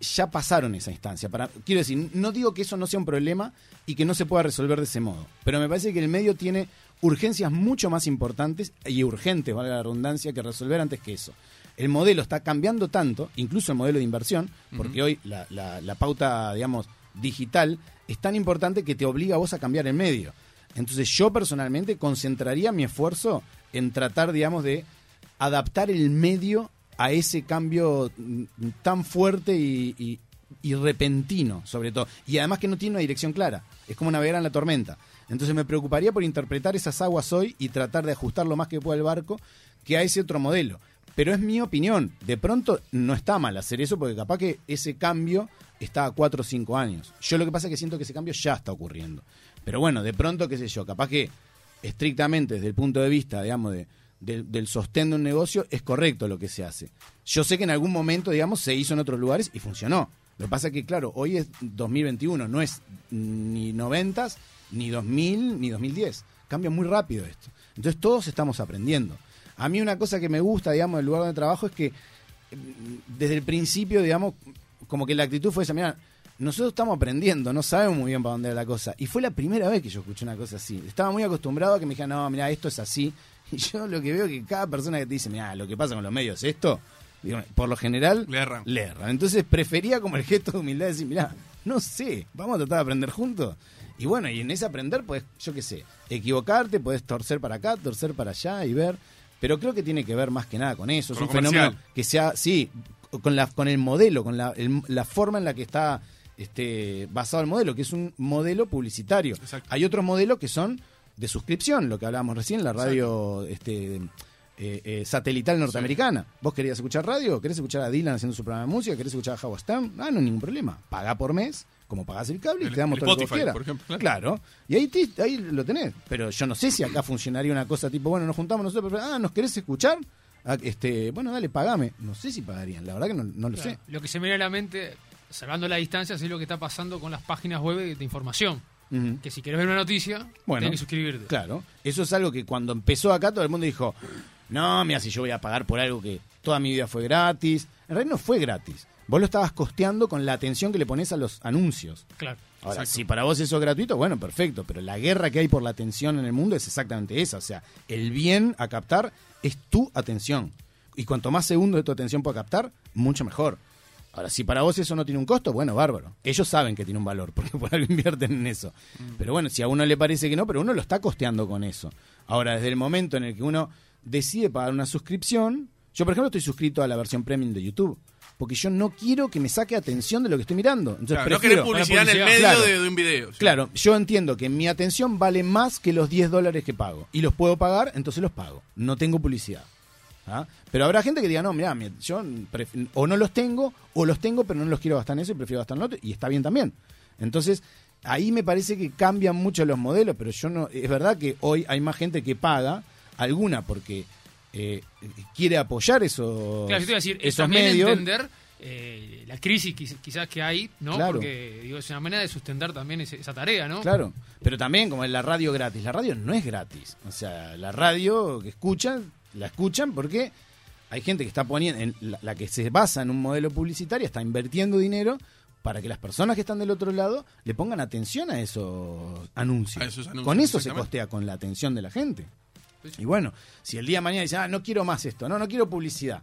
ya pasaron esa instancia. Para, quiero decir, no digo que eso no sea un problema y que no se pueda resolver de ese modo, pero me parece que el medio tiene urgencias mucho más importantes y urgentes, valga la redundancia, que resolver antes que eso. El modelo está cambiando tanto, incluso el modelo de inversión, porque hoy la, la- la pauta, digamos, digital es tan importante que te obliga a vos a cambiar el medio. Entonces yo personalmente concentraría mi esfuerzo en tratar, digamos, de adaptar el medio a ese cambio mm, tan fuerte y, repentino, sobre todo. Y además que no tiene una dirección clara. Es como navegar en la tormenta. Entonces me preocuparía por interpretar esas aguas hoy y tratar de ajustar lo más que pueda el barco que a ese otro modelo. Pero es mi opinión. De pronto no está mal hacer eso porque capaz que ese cambio está a cuatro o cinco años. Yo lo que pasa es que siento que ese cambio ya está ocurriendo. Pero bueno, de pronto, qué sé yo, capaz que estrictamente desde el punto de vista, digamos, de, del- sostén de un negocio, es correcto lo que se hace. Yo sé que en algún momento, digamos, se hizo en otros lugares y funcionó. Lo que pasa es que, claro, hoy es 2021, no es ni 90, ni 2000, ni 2010. Cambia muy rápido esto. Entonces todos estamos aprendiendo. A mí una cosa que me gusta, digamos, del lugar donde trabajo es que mm, desde el principio, digamos, como que la actitud fue esa, mira, nosotros estamos aprendiendo, no sabemos muy bien para dónde va la cosa. Y fue la primera vez que yo escuché una cosa así. Estaba muy acostumbrado a que me dijeran, no, mira, esto es así. Y yo lo que veo es que cada persona que te dice, mira, lo que pasa con los medios es esto, digo, por lo general Le erran. le erran. Entonces prefería como el gesto de humildad decir, mira, No sé, vamos a tratar de aprender juntos. Y bueno, y en ese aprender, pues, yo qué sé, equivocarte, puedes torcer para acá, torcer para allá y ver. Pero creo que tiene que ver más que nada con eso. Con es un comercial. fenómeno que sea, sí, con, la, con el modelo, con la, el- la forma en la que está este, basado el modelo, que es un modelo publicitario. Exacto. Hay otros modelos que son de suscripción, lo que hablábamos recién, la radio este, eh, eh, satelital norteamericana. ¿Vos querías escuchar radio? ¿Querés escuchar a Dylan haciendo su programa de música? ¿Querés escuchar a Howard Stern? Ah, no hay ningún problema. Pagá por mes, como pagás el cable, y El- te damos todo lo que quieras. por ejemplo. Claro. Y ahí, te- ahí lo tenés. Pero yo no sé si acá funcionaría una cosa tipo, bueno, nos juntamos nosotros, pero, ah, ¿nos querés escuchar? Ah, este, bueno, dale, pagame. No sé si pagarían, la verdad que no, no lo Claro, sé. Lo que se me viene a la mente, salvando la distancia, es lo que está pasando con las páginas web de, de Que si quieres ver una noticia, Bueno, tienes que suscribirte. Claro, eso es algo que cuando empezó acá todo el mundo dijo, no, mira, si yo voy a pagar por algo que toda mi vida fue gratis. En realidad no fue gratis. Vos lo estabas costeando con la atención que le pones a los anuncios. Claro. Ahora, Exacto. si para vos eso es gratuito, bueno, perfecto, pero la guerra que hay por la atención en el mundo es exactamente esa. O sea, el bien a captar es tu atención. Y cuanto más segundos de tu atención pueda captar, mucho mejor. Ahora, si para vos eso no tiene un costo, bueno, bárbaro. Ellos saben que tiene un valor, porque por algo invierten en eso. Pero bueno, si a uno le parece que no, pero uno lo está costeando con eso. Ahora, desde el momento en el que uno decide pagar una suscripción, yo por ejemplo estoy suscrito a la versión premium de YouTube, porque yo no quiero que me saque atención de lo que estoy mirando. Entonces Claro, no querés prefiero, publicidad en el publicidad. medio Claro. de, de un video. ¿sí? Claro, yo entiendo que mi atención vale más que los 10 dólares que pago. Y los puedo pagar, entonces los pago. No tengo publicidad. ¿Ah? Pero habrá gente que diga, no, mira, yo o no los tengo, o los tengo, pero no los quiero gastar en eso y prefiero gastar en lo otro. Y está bien también. Entonces, ahí me parece que cambian mucho los modelos, pero yo no. Es verdad que hoy hay más gente que paga, alguna porque eh, quiere apoyar esos, Claro, yo te iba a decir, es esos también medios. entender eh, la crisis quiz- quizás que hay, ¿no? Claro. Porque digo, es una manera de sustentar también ese- esa tarea, ¿no? Claro, pero también como en la radio gratis, la radio no es gratis. O sea, la radio que escuchan, la escuchan porque hay gente que está poniendo, en la, la que se basa en un modelo publicitario, está invirtiendo dinero para que las personas que están del otro lado le pongan atención a esos anuncios. A esos anuncios, con eso se costea, con la atención de la gente. Y bueno, si el día de mañana dice, ah, no quiero más esto, no, no quiero publicidad.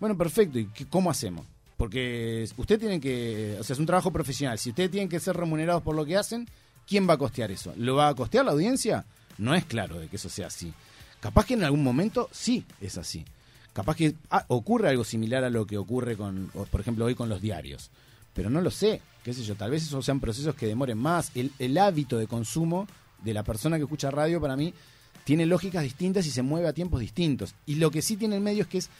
Bueno, perfecto, ¿y qué- cómo hacemos? Porque usted tiene que, o sea, es un trabajo profesional. Si ustedes tienen que ser remunerados por lo que hacen, ¿quién va a costear eso? ¿Lo va a costear la audiencia? No es claro de que eso sea así. Capaz que en algún momento sí es así. Capaz que ah, ocurre algo similar a lo que ocurre con, por ejemplo, hoy con los diarios. Pero no lo sé, qué sé yo, tal vez esos sean procesos que demoren más. El, el hábito de consumo de la persona que escucha radio para mí tiene lógicas distintas y se mueve a tiempos distintos. Y lo que sí tiene el medio es que es,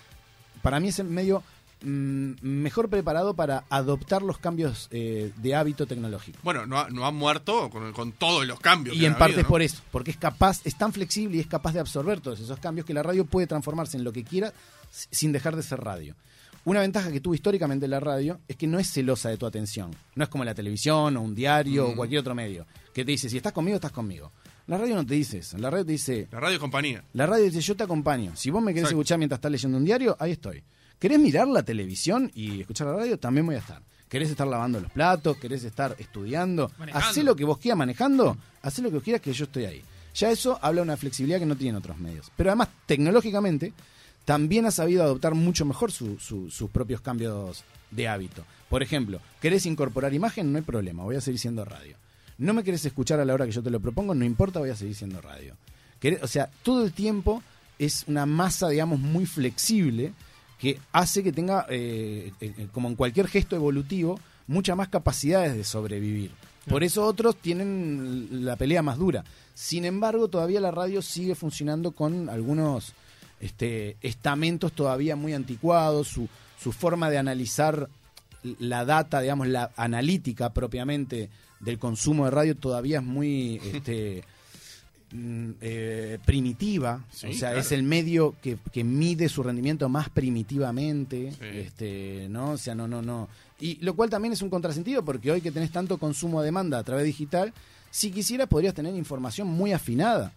para mí es el medio mm, mejor preparado para adoptar los cambios eh, de hábito tecnológico. Bueno, no ha, no ha muerto con, con todos los cambios. Y que en parte habido, es ¿no? por eso, porque es capaz, es tan flexible y es capaz de absorber todos esos cambios que la radio puede transformarse en lo que quiera sin dejar de ser radio. Una ventaja que tuvo históricamente la radio es que no es celosa de tu atención. No es como la televisión o un diario Mm. o cualquier otro medio, que te dice, si estás conmigo, estás conmigo. La radio no te dice eso. La radio te dice, La radio compañía. la radio dice, yo te acompaño. Si vos me querés Exacto. escuchar mientras estás leyendo un diario, ahí estoy. ¿Querés mirar la televisión y escuchar la radio? También voy a estar. ¿Querés estar lavando los platos? ¿Querés estar estudiando? Hacé lo que vos quieras manejando. Hacé lo que vos quieras que yo estoy ahí. Ya eso habla de una flexibilidad que no tienen otros medios. Pero además, tecnológicamente, también ha sabido adoptar mucho mejor su- su- sus propios cambios de hábito. Por ejemplo, ¿querés incorporar imagen? No hay problema, voy a seguir siendo radio. ¿No me querés escuchar a la hora que yo te lo propongo? No importa, voy a seguir siendo radio. ¿Querés- O sea, todo el tiempo es una masa, digamos, muy flexible que hace que tenga, eh, eh, como en cualquier gesto evolutivo, muchas más capacidades de sobrevivir. Por eso otros tienen la pelea más dura. Sin embargo, todavía la radio sigue funcionando con algunos este, estamentos todavía muy anticuados, su, su forma de analizar la data, digamos, la analítica propiamente del consumo de radio todavía es muy este, eh, primitiva. Sí, o sea, claro. es el medio que, que mide su rendimiento más primitivamente. Sí. Este, ¿no? O sea, no, no, no. Y lo cual también es un contrasentido porque hoy que tenés tanto consumo a demanda a través digital, si quisieras podrías tener información muy afinada.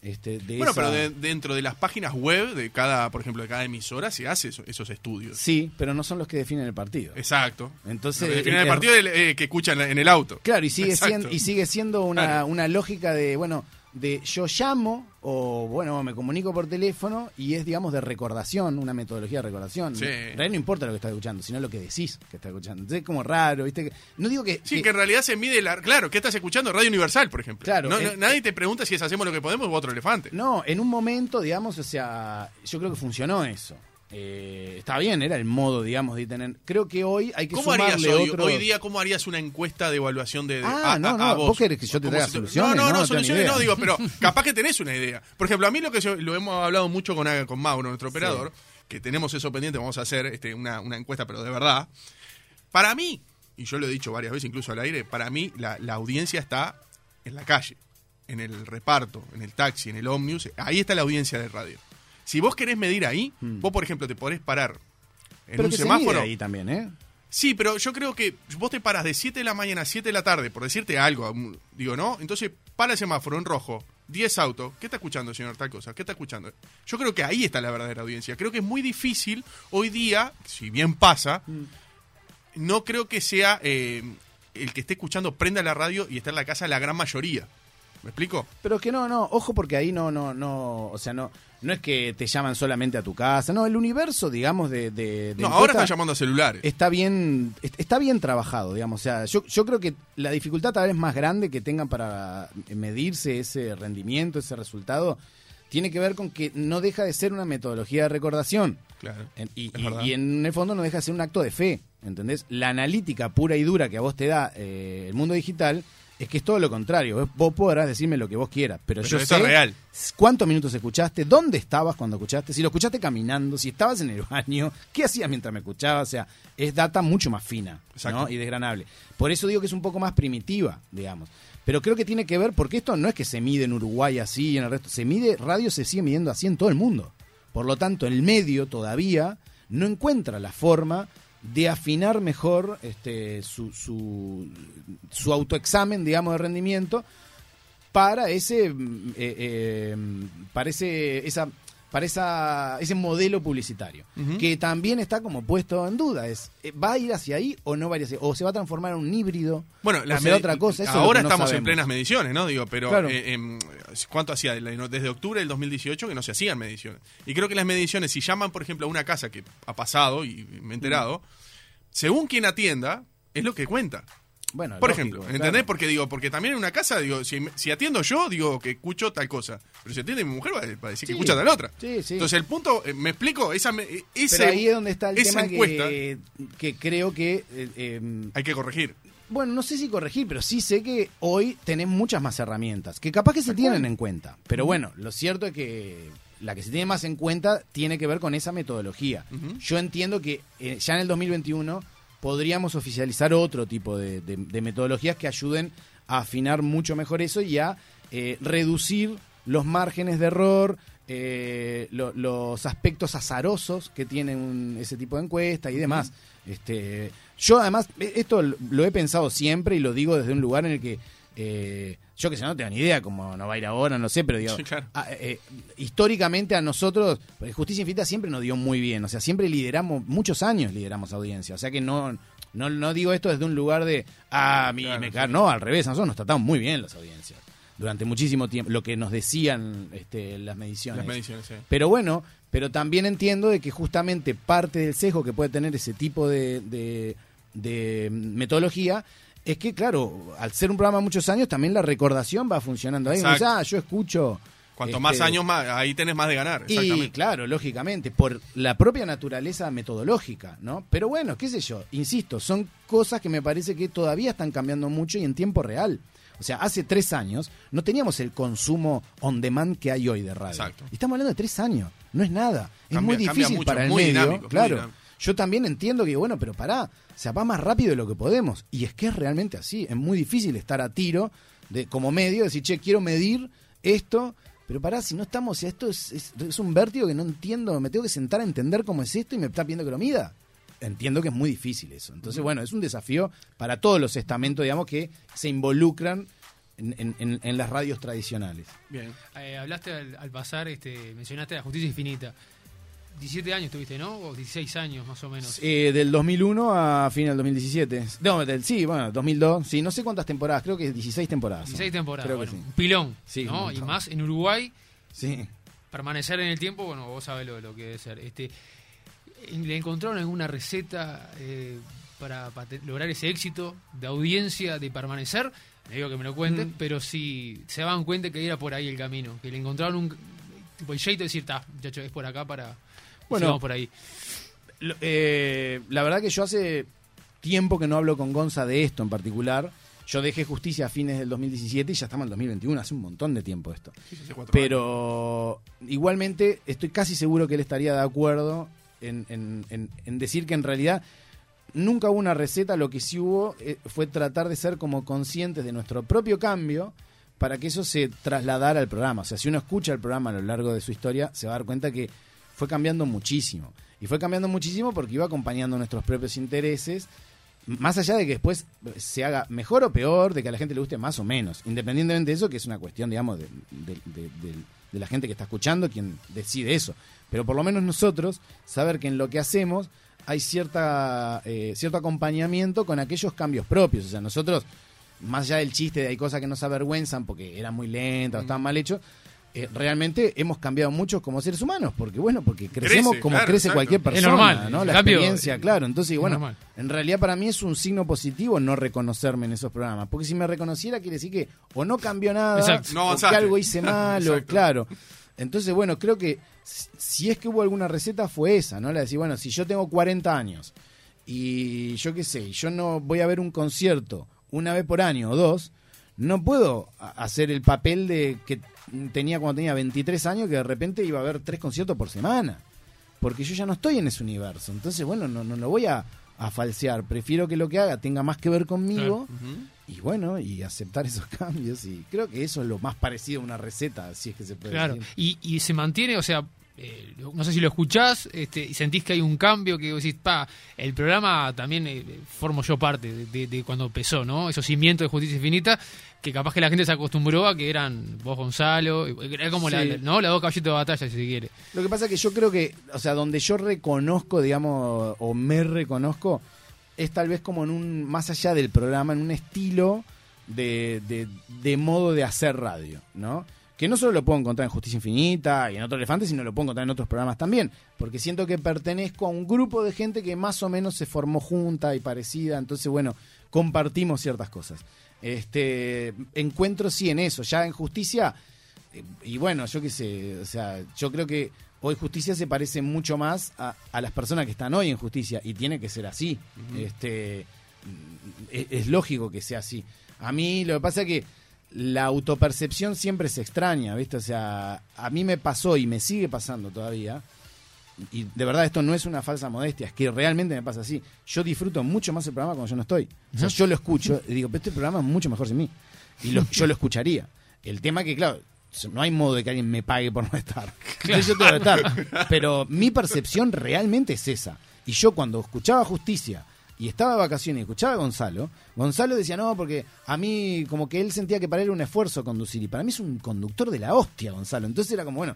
Este, de Bueno, esa- pero de- dentro de las páginas web de cada, por ejemplo, de cada emisora se hace eso- esos estudios. Sí, pero no son los que definen el partido. Exacto. Entonces, Lo que define el partido es el, eh, que escuchan en el auto. Claro, y sigue Exacto. siendo, y sigue siendo una, Claro. una lógica de, bueno, de yo llamo o bueno, me comunico por teléfono y es, digamos, de recordación, una metodología de recordación. Sí. En realidad no importa lo que estás escuchando, sino lo que decís que estás escuchando. Entonces es como raro, ¿viste? No digo que... Sí, que en realidad se mide la. Claro, ¿qué estás escuchando? Radio Universal, por ejemplo. Claro, No- no- nadie te pregunta si es hacemos lo que podemos u otro elefante. No, en un momento, digamos, o sea, yo creo que funcionó eso. Eh, está bien, era el modo, digamos, de tener... Creo que hoy hay que ¿Cómo sumarle hoy, día, cómo harías una encuesta de evaluación de, de- Ah, a, no, no, a vos querés que yo te traiga si te- soluciones, No, no, no, no, soluciones no, digo, pero capaz que tenés una idea. Por ejemplo, a mí lo que yo, lo hemos hablado mucho con, con Mauro, nuestro operador, que tenemos eso pendiente, vamos a hacer este, una, una encuesta, pero de verdad. Para mí, y yo lo he dicho varias veces, incluso al aire, para mí la, la audiencia está en la calle, en el reparto, en el taxi, en el ómnibus. Ahí está la audiencia de radio. Si vos querés medir ahí, vos, por ejemplo, te podés parar en Hmm. Pero un que se semáforo. mide ahí también, ¿eh? Sí, pero yo creo que vos te paras de 7 de la mañana a 7 de la tarde, por decirte algo, digo, ¿no? Entonces, para el semáforo en rojo, 10 autos, ¿qué está escuchando, señor tal cosa? ¿Qué está escuchando? Yo creo que ahí está la verdadera audiencia. Creo que es muy difícil hoy día, si bien pasa, no creo que sea eh, el que esté escuchando prenda la radio y está en la casa la gran mayoría. ¿Me explico? Pero es que no, no, ojo porque ahí no, no, no, o sea, no, no es que te llaman solamente a tu casa, no, el universo, digamos, de, de, de No, ahora están llamando a celulares. está bien, est- está bien trabajado, digamos, o sea, yo, yo creo que la dificultad tal vez más grande que tengan para medirse ese rendimiento, ese resultado, tiene que ver con que no deja de ser una metodología de recordación. Claro. En- y, y en el fondo no deja de ser un acto de fe, ¿entendés? La analítica pura y dura que a vos te da eh, el mundo digital es que es todo lo contrario. Vos, podrás decirme lo que vos quieras, pero, Pero yo eso sé es real. cuántos minutos escuchaste, dónde estabas cuando escuchaste, si lo escuchaste caminando, si estabas en el baño, qué hacías mientras me escuchabas, o sea, es data mucho más fina y desgranable. Por eso digo que es un poco más primitiva, digamos. Pero creo que tiene que ver, porque esto no es que se mide en Uruguay así y en el resto, se mide, radio se sigue midiendo así en todo el mundo. Por lo tanto, el medio todavía no encuentra la forma de afinar mejor este, su, su, su autoexamen, digamos, de rendimiento para ese, mm, eh, eh, para ese, esa, para esa, ese modelo publicitario, que también está como puesto en duda. Es, eh, ¿Va a ir hacia ahí o no va a ir hacia ahí? ¿O se va a transformar en un híbrido? Bueno, o medi- otra cosa. Eso ahora no estamos en plenas mediciones, ¿no? Digo, pero Claro. eh, em, ¿cuánto hacía? Desde octubre del 2018 que no se hacían mediciones. Y creo que las mediciones, si llaman, por ejemplo, a una casa que ha pasado y me he enterado, según quien atienda, es lo que cuenta. Bueno, Por lógico, ejemplo, claro. ¿entendés? Porque digo, porque también en una casa, digo, si, si atiendo yo, digo que escucho tal cosa. Pero si atiende mi mujer, va a decir que escucha tal otra. Sí, sí. Entonces el punto, eh, me explico, esa, me- ese, Pero ahí es donde está el esa tema encuesta que, que creo que... eh, eh, hay que corregir. bueno, no sé si corregir, pero sí sé que hoy tenés muchas más herramientas, que capaz que se tienen en cuenta. Pero bueno, lo cierto es que la que se tiene más en cuenta tiene que ver con esa metodología. Yo entiendo que eh, ya en el 2021 podríamos oficializar otro tipo de, de- de metodologías que ayuden a afinar mucho mejor eso y a eh, reducir los márgenes de error, eh, lo- los aspectos azarosos que tiene un- ese tipo de encuesta y demás. Este, yo además, eh, esto lo lo he pensado siempre y lo digo desde un lugar en el que eh, yo que sé, no tengo ni idea cómo no va a ir ahora, no sé, pero digo, Sí, claro. a- eh, históricamente a nosotros, eh, Justicia Infinita siempre nos dio muy bien, o sea, siempre lideramos, muchos años lideramos audiencia, o sea que no, no, no digo esto desde un lugar de, ah, a mí Claro, me sí. ca-". no, al revés, a nosotros nos tratamos muy bien las audiencias, durante muchísimo tiempo, lo que nos decían este, las mediciones. Las mediciones, sí. Pero bueno, pero también entiendo de que justamente parte del sesgo que puede tener ese tipo de, de- de metodología es que, claro, al ser un programa muchos años, también la recordación va funcionando ahí. Dice, ah, yo escucho... Cuanto este, más años, más, ahí tenés más de ganar. y Exactamente. claro, lógicamente, por la propia naturaleza metodológica, ¿no? Pero bueno, qué sé yo, insisto, son cosas que me parece que todavía están cambiando mucho y en tiempo real. O sea, hace tres años no teníamos el consumo on demand que hay hoy de radio. Exacto. Y estamos hablando de tres años, no es nada. Es muy difícil mucho, para el medio, dinámico, claro. Yo también entiendo que, bueno, pero pará, o sea, va más rápido de lo que podemos. Y es que es realmente así, es muy difícil estar a tiro de como medio, decir, che, quiero medir esto, pero pará, si no estamos, esto es, es, es un vértigo que no entiendo, me tengo que sentar a entender cómo es esto y me está pidiendo que lo mida. Entiendo que es muy difícil eso. Entonces, bueno, es un desafío para todos los estamentos, digamos, que se involucran en, en- en- en las radios tradicionales. Bien. Eh, hablaste al, al pasar, este, mencionaste la justicia infinita. 17 años tuviste, ¿no? O 16 años más o menos. Eh, del 2001 a fin del 2017. No, del, sí, bueno, 2002. Sí, no sé cuántas temporadas, creo que 16 temporadas. 16 temporadas, Creo que sí. un pilón, Sí, un ¿no? Y más en Uruguay, Sí. permanecer en el tiempo, bueno, vos sabés lo, lo que debe ser. Este, ¿Le encontraron alguna receta eh, para, lograr ese éxito de audiencia, de permanecer? Le digo que me lo cuenten, Mm. pero si se daban cuenta que era por ahí el camino, que le encontraron un tipo el jeito de decir, está, muchacho, es por acá para... Bueno. Por ahí. Eh, la verdad que yo hace tiempo que no hablo con Gonza de esto en particular. Yo dejé justicia a fines del 2017 y ya estamos en el 2021, hace un montón de tiempo esto. Sí, años. Pero igualmente estoy casi seguro que él estaría de acuerdo en, en- en- en decir que en realidad nunca hubo una receta, lo que sí hubo eh, fue tratar de ser como conscientes de nuestro propio cambio para que eso se trasladara al programa. O sea, si uno escucha el programa a lo largo de su historia, se va a dar cuenta que fue cambiando muchísimo. Y fue cambiando muchísimo porque iba acompañando nuestros propios intereses, más allá de que después se haga mejor o peor, de que a la gente le guste más o menos. Independientemente de eso, que es una cuestión, digamos, de, de- de- de- de la gente que está escuchando, quien decide eso. Pero por lo menos nosotros, saber que en lo que hacemos hay cierta eh, cierto acompañamiento con aquellos cambios propios. O sea, nosotros, más allá del chiste de hay cosas que nos avergüenzan porque eran muy lentas o estaban mal hechos, eh, realmente hemos cambiado mucho como seres humanos, porque bueno, porque crecemos Crece, como claro, crece exacto. cualquier Es persona, normal, ¿no? La cambio, experiencia, eh, claro. Entonces, es bueno, normal. en realidad para mí es un signo positivo no reconocerme en esos programas, porque si me reconociera quiere decir que o no cambió nada, Exacto. No o que algo hice malo, claro. Entonces, bueno, creo que si- es que hubo alguna receta fue esa, ¿no? La de decir, bueno, si yo tengo 40 años y yo qué sé, yo no voy a ver un concierto una vez por año o dos, no puedo hacer el papel de que tenía cuando tenía 23 años que de repente iba a haber tres conciertos por semana. Porque yo ya no estoy en ese universo. Entonces, bueno, no, no lo voy a, a falsear. Prefiero que lo que haga tenga más que ver conmigo y bueno, y aceptar esos cambios. Y creo que eso es lo más parecido a una receta, si es que se puede Claro, decir. y, y se mantiene, o sea, eh, no sé si lo escuchás este, y sentís que hay un cambio, que decís, pa, el programa también eh, formo yo parte de, de- de cuando empezó, ¿no? Esos cimientos de justicia infinita, que capaz que la gente se acostumbró a que eran vos, Gonzalo, era como la, Sí. la- ¿no? Las dos caballitos de batalla, si se quiere. Lo que pasa es que yo creo que, o sea, donde yo reconozco, digamos, o me reconozco, es tal vez como en un, más allá del programa, en un estilo de, de modo de hacer radio, ¿no? Que no solo lo puedo encontrar en Justicia Infinita y en Otro Elefante, sino lo puedo encontrar en otros programas también. Porque siento que pertenezco a un grupo de gente que más o menos se formó junta y parecida. Entonces, bueno, compartimos ciertas cosas. Este, encuentro sí en eso. Ya en Justicia, eh, y bueno, yo qué sé, o sea, yo creo que hoy Justicia se parece mucho más a, a las personas que están hoy en Justicia y tiene que ser así. Este, mm, es, es lógico que sea así. A mí lo que pasa es que la autopercepción siempre se extraña, ¿viste? O sea, a mí me pasó y me sigue pasando todavía. Y de verdad esto no es una falsa modestia, es que realmente me pasa así. Yo disfruto mucho más el programa cuando yo no estoy. O sea, yo lo escucho y digo, pero este programa es mucho mejor sin mí. Y lo- yo lo escucharía. El tema que, claro, no hay modo de que alguien me pague por no estar. Yo tengo que estar. Pero mi percepción realmente es esa. Y yo cuando escuchaba Justicia y estaba de vacaciones y escuchaba a Gonzalo, Gonzalo decía, no, porque a mí como que él sentía que para él era un esfuerzo conducir. Y para mí es un conductor de la hostia, Gonzalo. Entonces era como, bueno,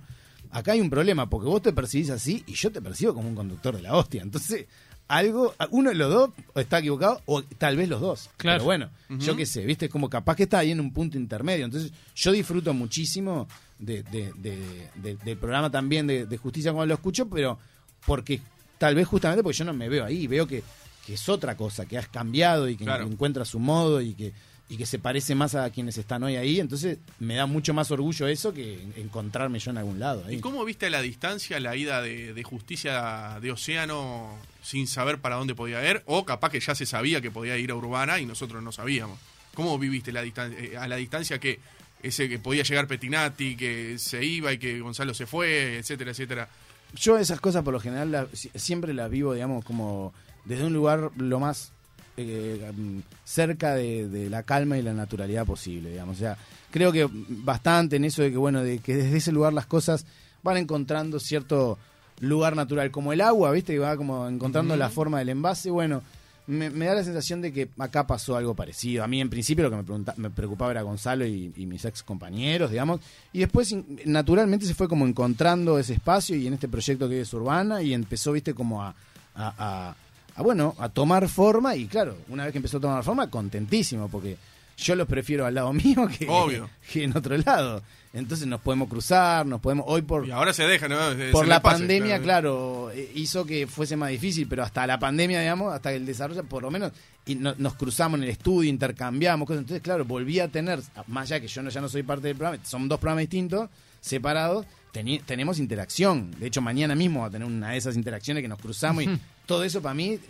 acá hay un problema, porque vos te percibís así y yo te percibo como un conductor de la hostia. Entonces, algo, uno de los dos está equivocado o tal vez los dos. Claro. Pero bueno, yo qué sé, viste, como capaz que está ahí en un punto intermedio. Entonces, yo disfruto muchísimo de, de- de- de- del programa también de, de Justicia cuando lo escucho, pero porque tal vez justamente porque yo no me veo ahí, veo que, que es otra cosa, que has cambiado y que Claro. encuentra su modo y que y que se parece más a quienes están hoy ahí, entonces me da mucho más orgullo eso que en- encontrarme yo en algún lado. ahí. ¿Y cómo viste a la distancia la ida de, de justicia de Océano sin saber para dónde podía ir? O capaz que ya se sabía que podía ir a Urbana y nosotros no sabíamos. ¿Cómo viviste la distancia, eh, a la distancia que ese que podía llegar Petinati, que se iba y que Gonzalo se fue, etcétera, etcétera? Yo esas cosas por lo general la- siempre las vivo, digamos, como desde un lugar lo más eh, mm, cerca de, de la calma y la naturalidad posible, digamos. O sea, creo que bastante en eso de que, bueno, de que desde ese lugar las cosas van encontrando cierto lugar natural, como el agua, ¿viste? Que va como encontrando la forma del envase, bueno. Me, me da la sensación de que acá pasó algo parecido. A mí, en principio, lo que me, pregunta- me preocupaba era Gonzalo y, y mis ex compañeros, digamos. Y después, naturalmente, se fue como encontrando ese espacio y en este proyecto que es Urbana y empezó, viste, como a, a- a- a, bueno, a tomar forma. Y claro, una vez que empezó a tomar forma, contentísimo, porque yo los prefiero al lado mío que, Obvio. que en otro lado. Entonces nos podemos cruzar, nos podemos... Hoy por, Y ahora se deja, ¿no? Se- por se la pase, pandemia, claro, eh, hizo que fuese más difícil, pero hasta la pandemia, digamos, hasta el desarrollo, por lo menos, y no- nos cruzamos en el estudio, intercambiamos cosas. Entonces, claro, volví a tener, más allá que yo no, ya no soy parte del programa, son dos programas distintos, separados, tenemos interacción. De hecho, mañana mismo va a tener una de esas interacciones que nos cruzamos y todo eso para mí, eh,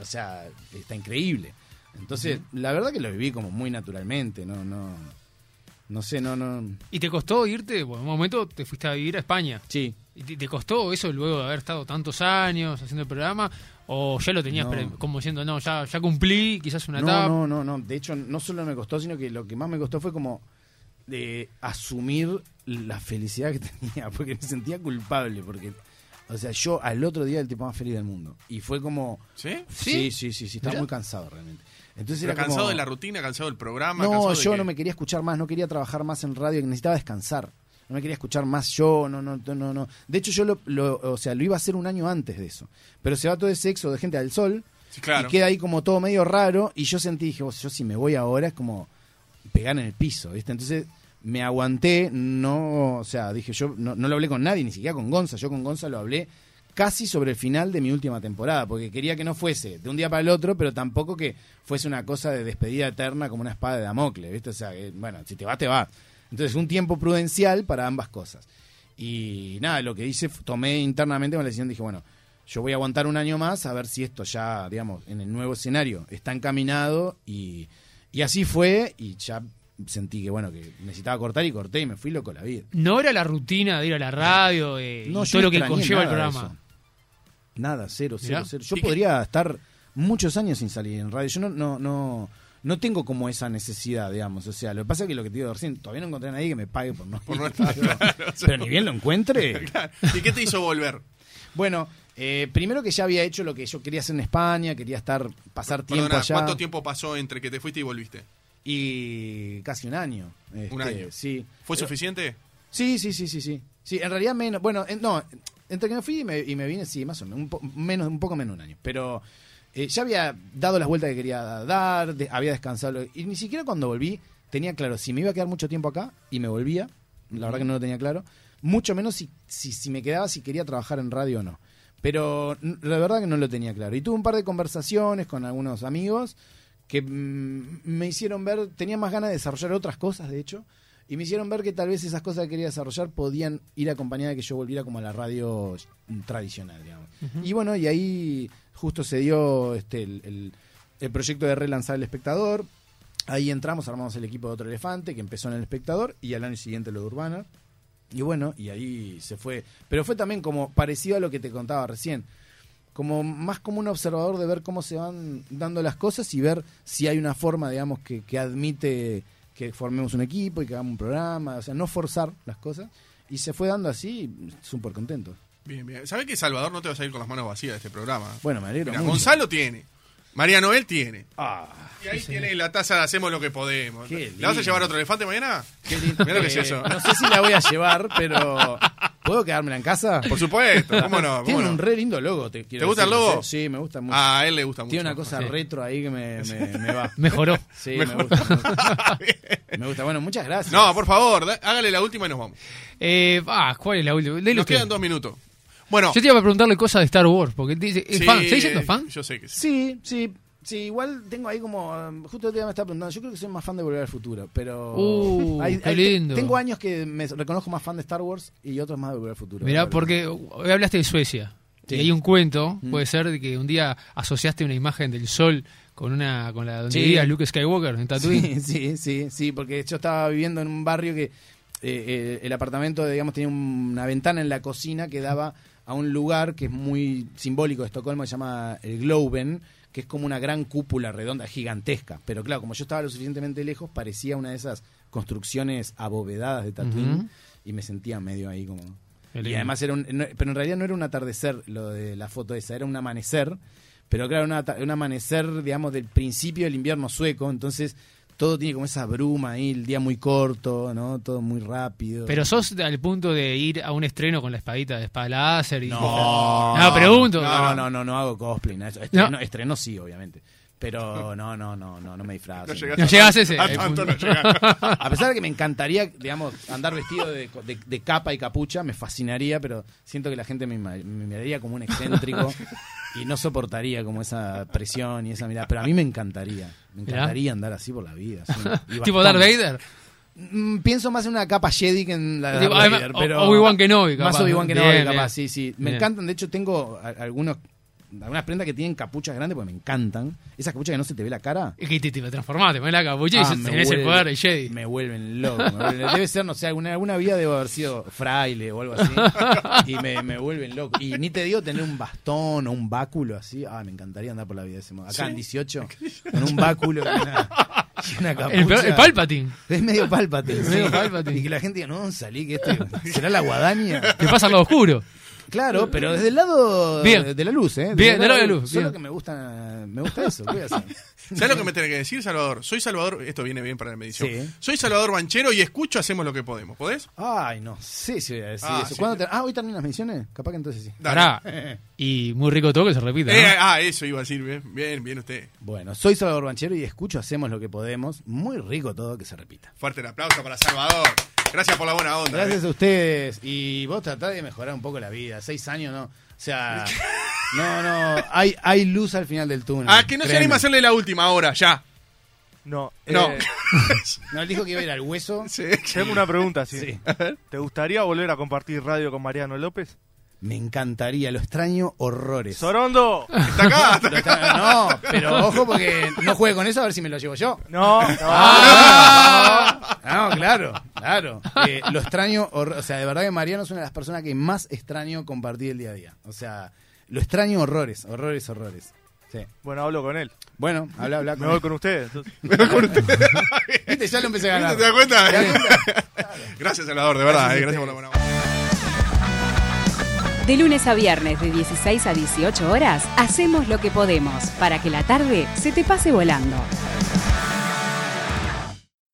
o sea, está increíble. Entonces, la verdad que lo viví como muy naturalmente, no, no, no sé, no, no, ¿Y te costó irte? Bueno, en un momento te fuiste a vivir a España. sí. ¿Y te, costó eso luego de haber estado tantos años haciendo el programa? ¿O ya lo tenías No. como diciendo, no, ya, ya cumplí, quizás una no, etapa? No, no, no. De hecho, no solo me costó, sino que lo que más me costó fue como de asumir la felicidad que tenía, porque me sentía culpable, porque, o sea, yo al otro día era el tipo más feliz del mundo. Y fue como... ¿Sí? Sí, sí, sí, sí, estaba muy cansado realmente. Entonces Pero era cansado como- de la rutina, cansado del programa. No, yo que- no me quería escuchar más, no quería trabajar más en radio, necesitaba descansar. No me quería escuchar más yo, no, no, no, no. De hecho, yo lo, lo- o sea, lo iba a hacer un año antes de eso. Pero se va todo ese sexo de gente al sol Sí, claro. y queda ahí como todo medio raro. Y yo sentí, dije, vos, yo si me voy ahora es como pegar en el piso, ¿viste? Entonces me aguanté, no, o sea, dije, yo no, lo hablé con nadie, ni siquiera con Gonza. Yo con Gonza lo hablé casi sobre el final de mi última temporada, porque quería que no fuese de un día para el otro, pero tampoco que fuese una cosa de despedida eterna como una espada de Damocles, ¿viste? O sea, bueno, si te va, te va. Entonces, un tiempo prudencial para ambas cosas. Y nada, lo que hice, tomé internamente una decisión, dije, bueno, yo voy a aguantar un año más a ver si esto ya, digamos, en el nuevo escenario está encaminado y, y así fue y ya sentí que, bueno, que necesitaba cortar y corté y me fui loco la vida. ¿No era la rutina de ir a la radio eh, y No, yo todo no lo que conlleva el programa? Nada, cero, cero, Mirá. cero. Yo ¿Y podría estar muchos años sin salir en radio. Yo no, no, no, no tengo como esa necesidad, digamos. O sea, lo que pasa es que lo que te digo recién, todavía no encontré a nadie que me pague por no, Por ir, no estar, pero, claro, ni bien lo encuentre. Claro. ¿Y qué te hizo volver? Bueno, eh, primero que ya había hecho lo que yo quería hacer en España, quería estar, pasar tiempo Perdona, allá. ¿cuánto tiempo pasó entre que te fuiste y volviste? Y casi un año. Un este, año. Sí. ¿Fue Eh, suficiente? Sí, sí, sí, sí, sí. Sí, en realidad menos, bueno, en- no, entre que me fui y me, y me vine, sí, más o menos, un, po- menos, un poco menos de un año. Pero eh, ya había dado las vueltas que quería dar, de- había descansado. Y ni siquiera cuando volví tenía claro si me iba a quedar mucho tiempo acá y me volvía, la verdad que no lo tenía claro. Mucho menos si, si, si me quedaba, si quería trabajar en radio o no. Pero la verdad que no lo tenía claro. Y tuve un par de conversaciones con algunos amigos que mm, me hicieron ver, tenía más ganas de desarrollar otras cosas, de hecho, y me hicieron ver que tal vez esas cosas que quería desarrollar podían ir acompañadas de que yo volviera como a la radio mm, tradicional, digamos. Y bueno, y ahí justo se dio este, el, el- el proyecto de relanzar El Espectador. Ahí entramos, armamos el equipo de Otro Elefante, que empezó en El Espectador, y al año siguiente lo de Urbana. Y bueno, y ahí se fue. Pero fue también como parecido a lo que te contaba recién. Como más como un observador de ver cómo se van dando las cosas y ver si hay una forma, digamos, que, que admite que formemos un equipo y que hagamos un programa. O sea, no forzar las cosas. Y se fue dando así, súper contento. Bien, bien. ¿Sabes que Salvador no te vas a ir con las manos vacías de este programa? Bueno, me alegro Mira, mucho. Gonzalo tiene. María Noel tiene. Ah, Y ahí tiene la taza de Hacemos lo que podemos. ¿Le vas a llevar otro elefante mañana? qué lindo. Mirá lo que es Eh, eso. No sé si la voy a llevar, pero ¿puedo quedármela en casa? Por supuesto, ¿cómo no? ¿Cómo Tiene no? un re lindo logo. ¿Te, quiero ¿Te gusta el logo? Sí, me gusta mucho. Ah, a él le gusta mucho. Tiene una cosa Sí. retro ahí que me, me- me va. Mejoró. Sí, me gusta, me gusta. Me gusta. Bueno, muchas gracias. No, por favor, hágale la última y nos vamos. Eh, ah, ¿cuál es la última? Nos usted. quedan dos minutos. Bueno, Yo te iba a preguntarle cosas de Star Wars, porque él dice, ¿es sí, fan? ¿Seguís siendo fan? Yo sé que sí. Sí, sí. Sí, igual tengo ahí como. um, Justo el otro día me estaba preguntando. Yo creo que soy más fan de Volver al Futuro, pero. Uh, qué lindo. Tengo años que me reconozco más fan de Star Wars y otros más de Volver al Futuro. Mirá, porque hoy hablaste de Suecia. Sí. Y hay un cuento, Mm. puede ser, de que un día asociaste una imagen del sol con una con la donde Sí. vivía Luke Skywalker en Tatooine. Sí, sí, sí, sí, porque yo estaba viviendo en un barrio que eh, eh, el apartamento, digamos, tenía una ventana en la cocina que daba a un lugar que es muy simbólico de Estocolmo, que se llama el Globen, que es como una gran cúpula redonda, gigantesca. Pero claro, como yo estaba lo suficientemente lejos, parecía una de esas construcciones abovedadas de Tatooine y me sentía medio ahí como... Y además era un, no- pero en realidad no era un atardecer lo de la foto esa, era un amanecer, pero claro, una un amanecer, digamos, del principio del invierno sueco, entonces todo tiene como esa bruma ahí, el día muy corto, ¿no? Todo muy rápido. Pero sos al punto de ir a un estreno con la espadita de espada láser y... no, No, pregunto. No, no, no, no hago cosplay. Estreno, No. estreno sí, obviamente. Pero no, no, no, no, no me disfrazo. No llegas No a llegas a tanto- ese, A el tanto punto. no llegas. A pesar de que me encantaría, digamos, andar vestido de, de- de capa y capucha, me fascinaría, pero siento que la gente me, me miraría como un excéntrico y no soportaría como esa presión y esa mirada. Pero a mí me encantaría, me encantaría andar así por la vida. así, y tipo. Darth Vader. Mm, Pienso más en una capa Jedi que en la de Darth Vader, pero Obi-Wan Kenobi, capaz, Más Obi-Wan ¿no? Kenobi, capaz, bien. sí, sí. Me Bien. encantan, de hecho tengo algunos algunas prendas que tienen capuchas grandes porque me encantan. Esas capuchas que no se te ve la cara. Es que te, te transformaste, pones la capucha Ah, y tenés el poder de Jedi. Me vuelven loco. me vuelven- Debe ser, no sé, alguna, alguna vida debo haber sido fraile o algo así. y me, me vuelven loco. Y ni te digo tener un bastón o un báculo así. Ah, me encantaría andar por la vida de ese modo. Acá en 18, con un báculo y una, y una capucha. El, peor- el Palpatine. Es medio Palpatine. Medio sí. Palpatine. Y que la gente diga, no, salí, que esto será la guadaña. Te pasa lado oscuro. Claro, pero desde el lado Bien. de la luz, ¿eh? Desde Bien, del lado de la luz, Solo bien. que me gusta, me gusta eso. ¿Qué voy a hacer? ¿Sabes lo que me tenés que decir, Salvador? Soy Salvador, esto viene bien para la medición. Sí. Soy Salvador Banchero y escucho Hacemos lo que podemos. ¿Podés? Ay, no sé si voy a decir Ah, eso. sí. ¿Cuándo te- Ah, hoy terminan las misiones. Capaz que entonces sí. Dale. Pará. Y muy rico todo que se repita. ¿no? Eh, ah, eso iba a decir. Bien, bien, bien usted. Bueno, soy Salvador Banchero y escucho Hacemos lo que podemos. Muy rico todo que se repita. Fuerte el aplauso para Salvador. Gracias por la buena onda. Gracias eh. a ustedes. Y vos tratá de mejorar un poco la vida. Seis años, ¿no? O sea, no, no. Hay, hay luz al final del túnel. Ah, que no se anima a hacerle la última ahora, ya. No, No. eh, No, él dijo que iba a ir al hueso. Sí. tengo una pregunta, sí. Sí. ¿Te gustaría volver a compartir radio con Mariano López? Me encantaría, lo extraño horrores. ¡Sorondo! Está acá, está no, pero ojo porque no juegue con eso a ver si me lo llevo yo. No, no. Ah, no, claro, claro. Eh, lo extraño, o sea, de verdad que Mariano es una de las personas que más extraño compartir el día a día. O sea, lo extraño horrores, horrores, horrores. Sí. Bueno, hablo con él. Bueno, habla, habla. Me con voy él. con ustedes. entonces. Viste, ya lo empecé a ganar. ¿Te das cuenta? Gracias, Salvador, de verdad. Gracias eh, Gracias por la buena ustedes. De lunes a viernes de 16 a 18 horas, hacemos lo que podemos para que la tarde se te pase volando.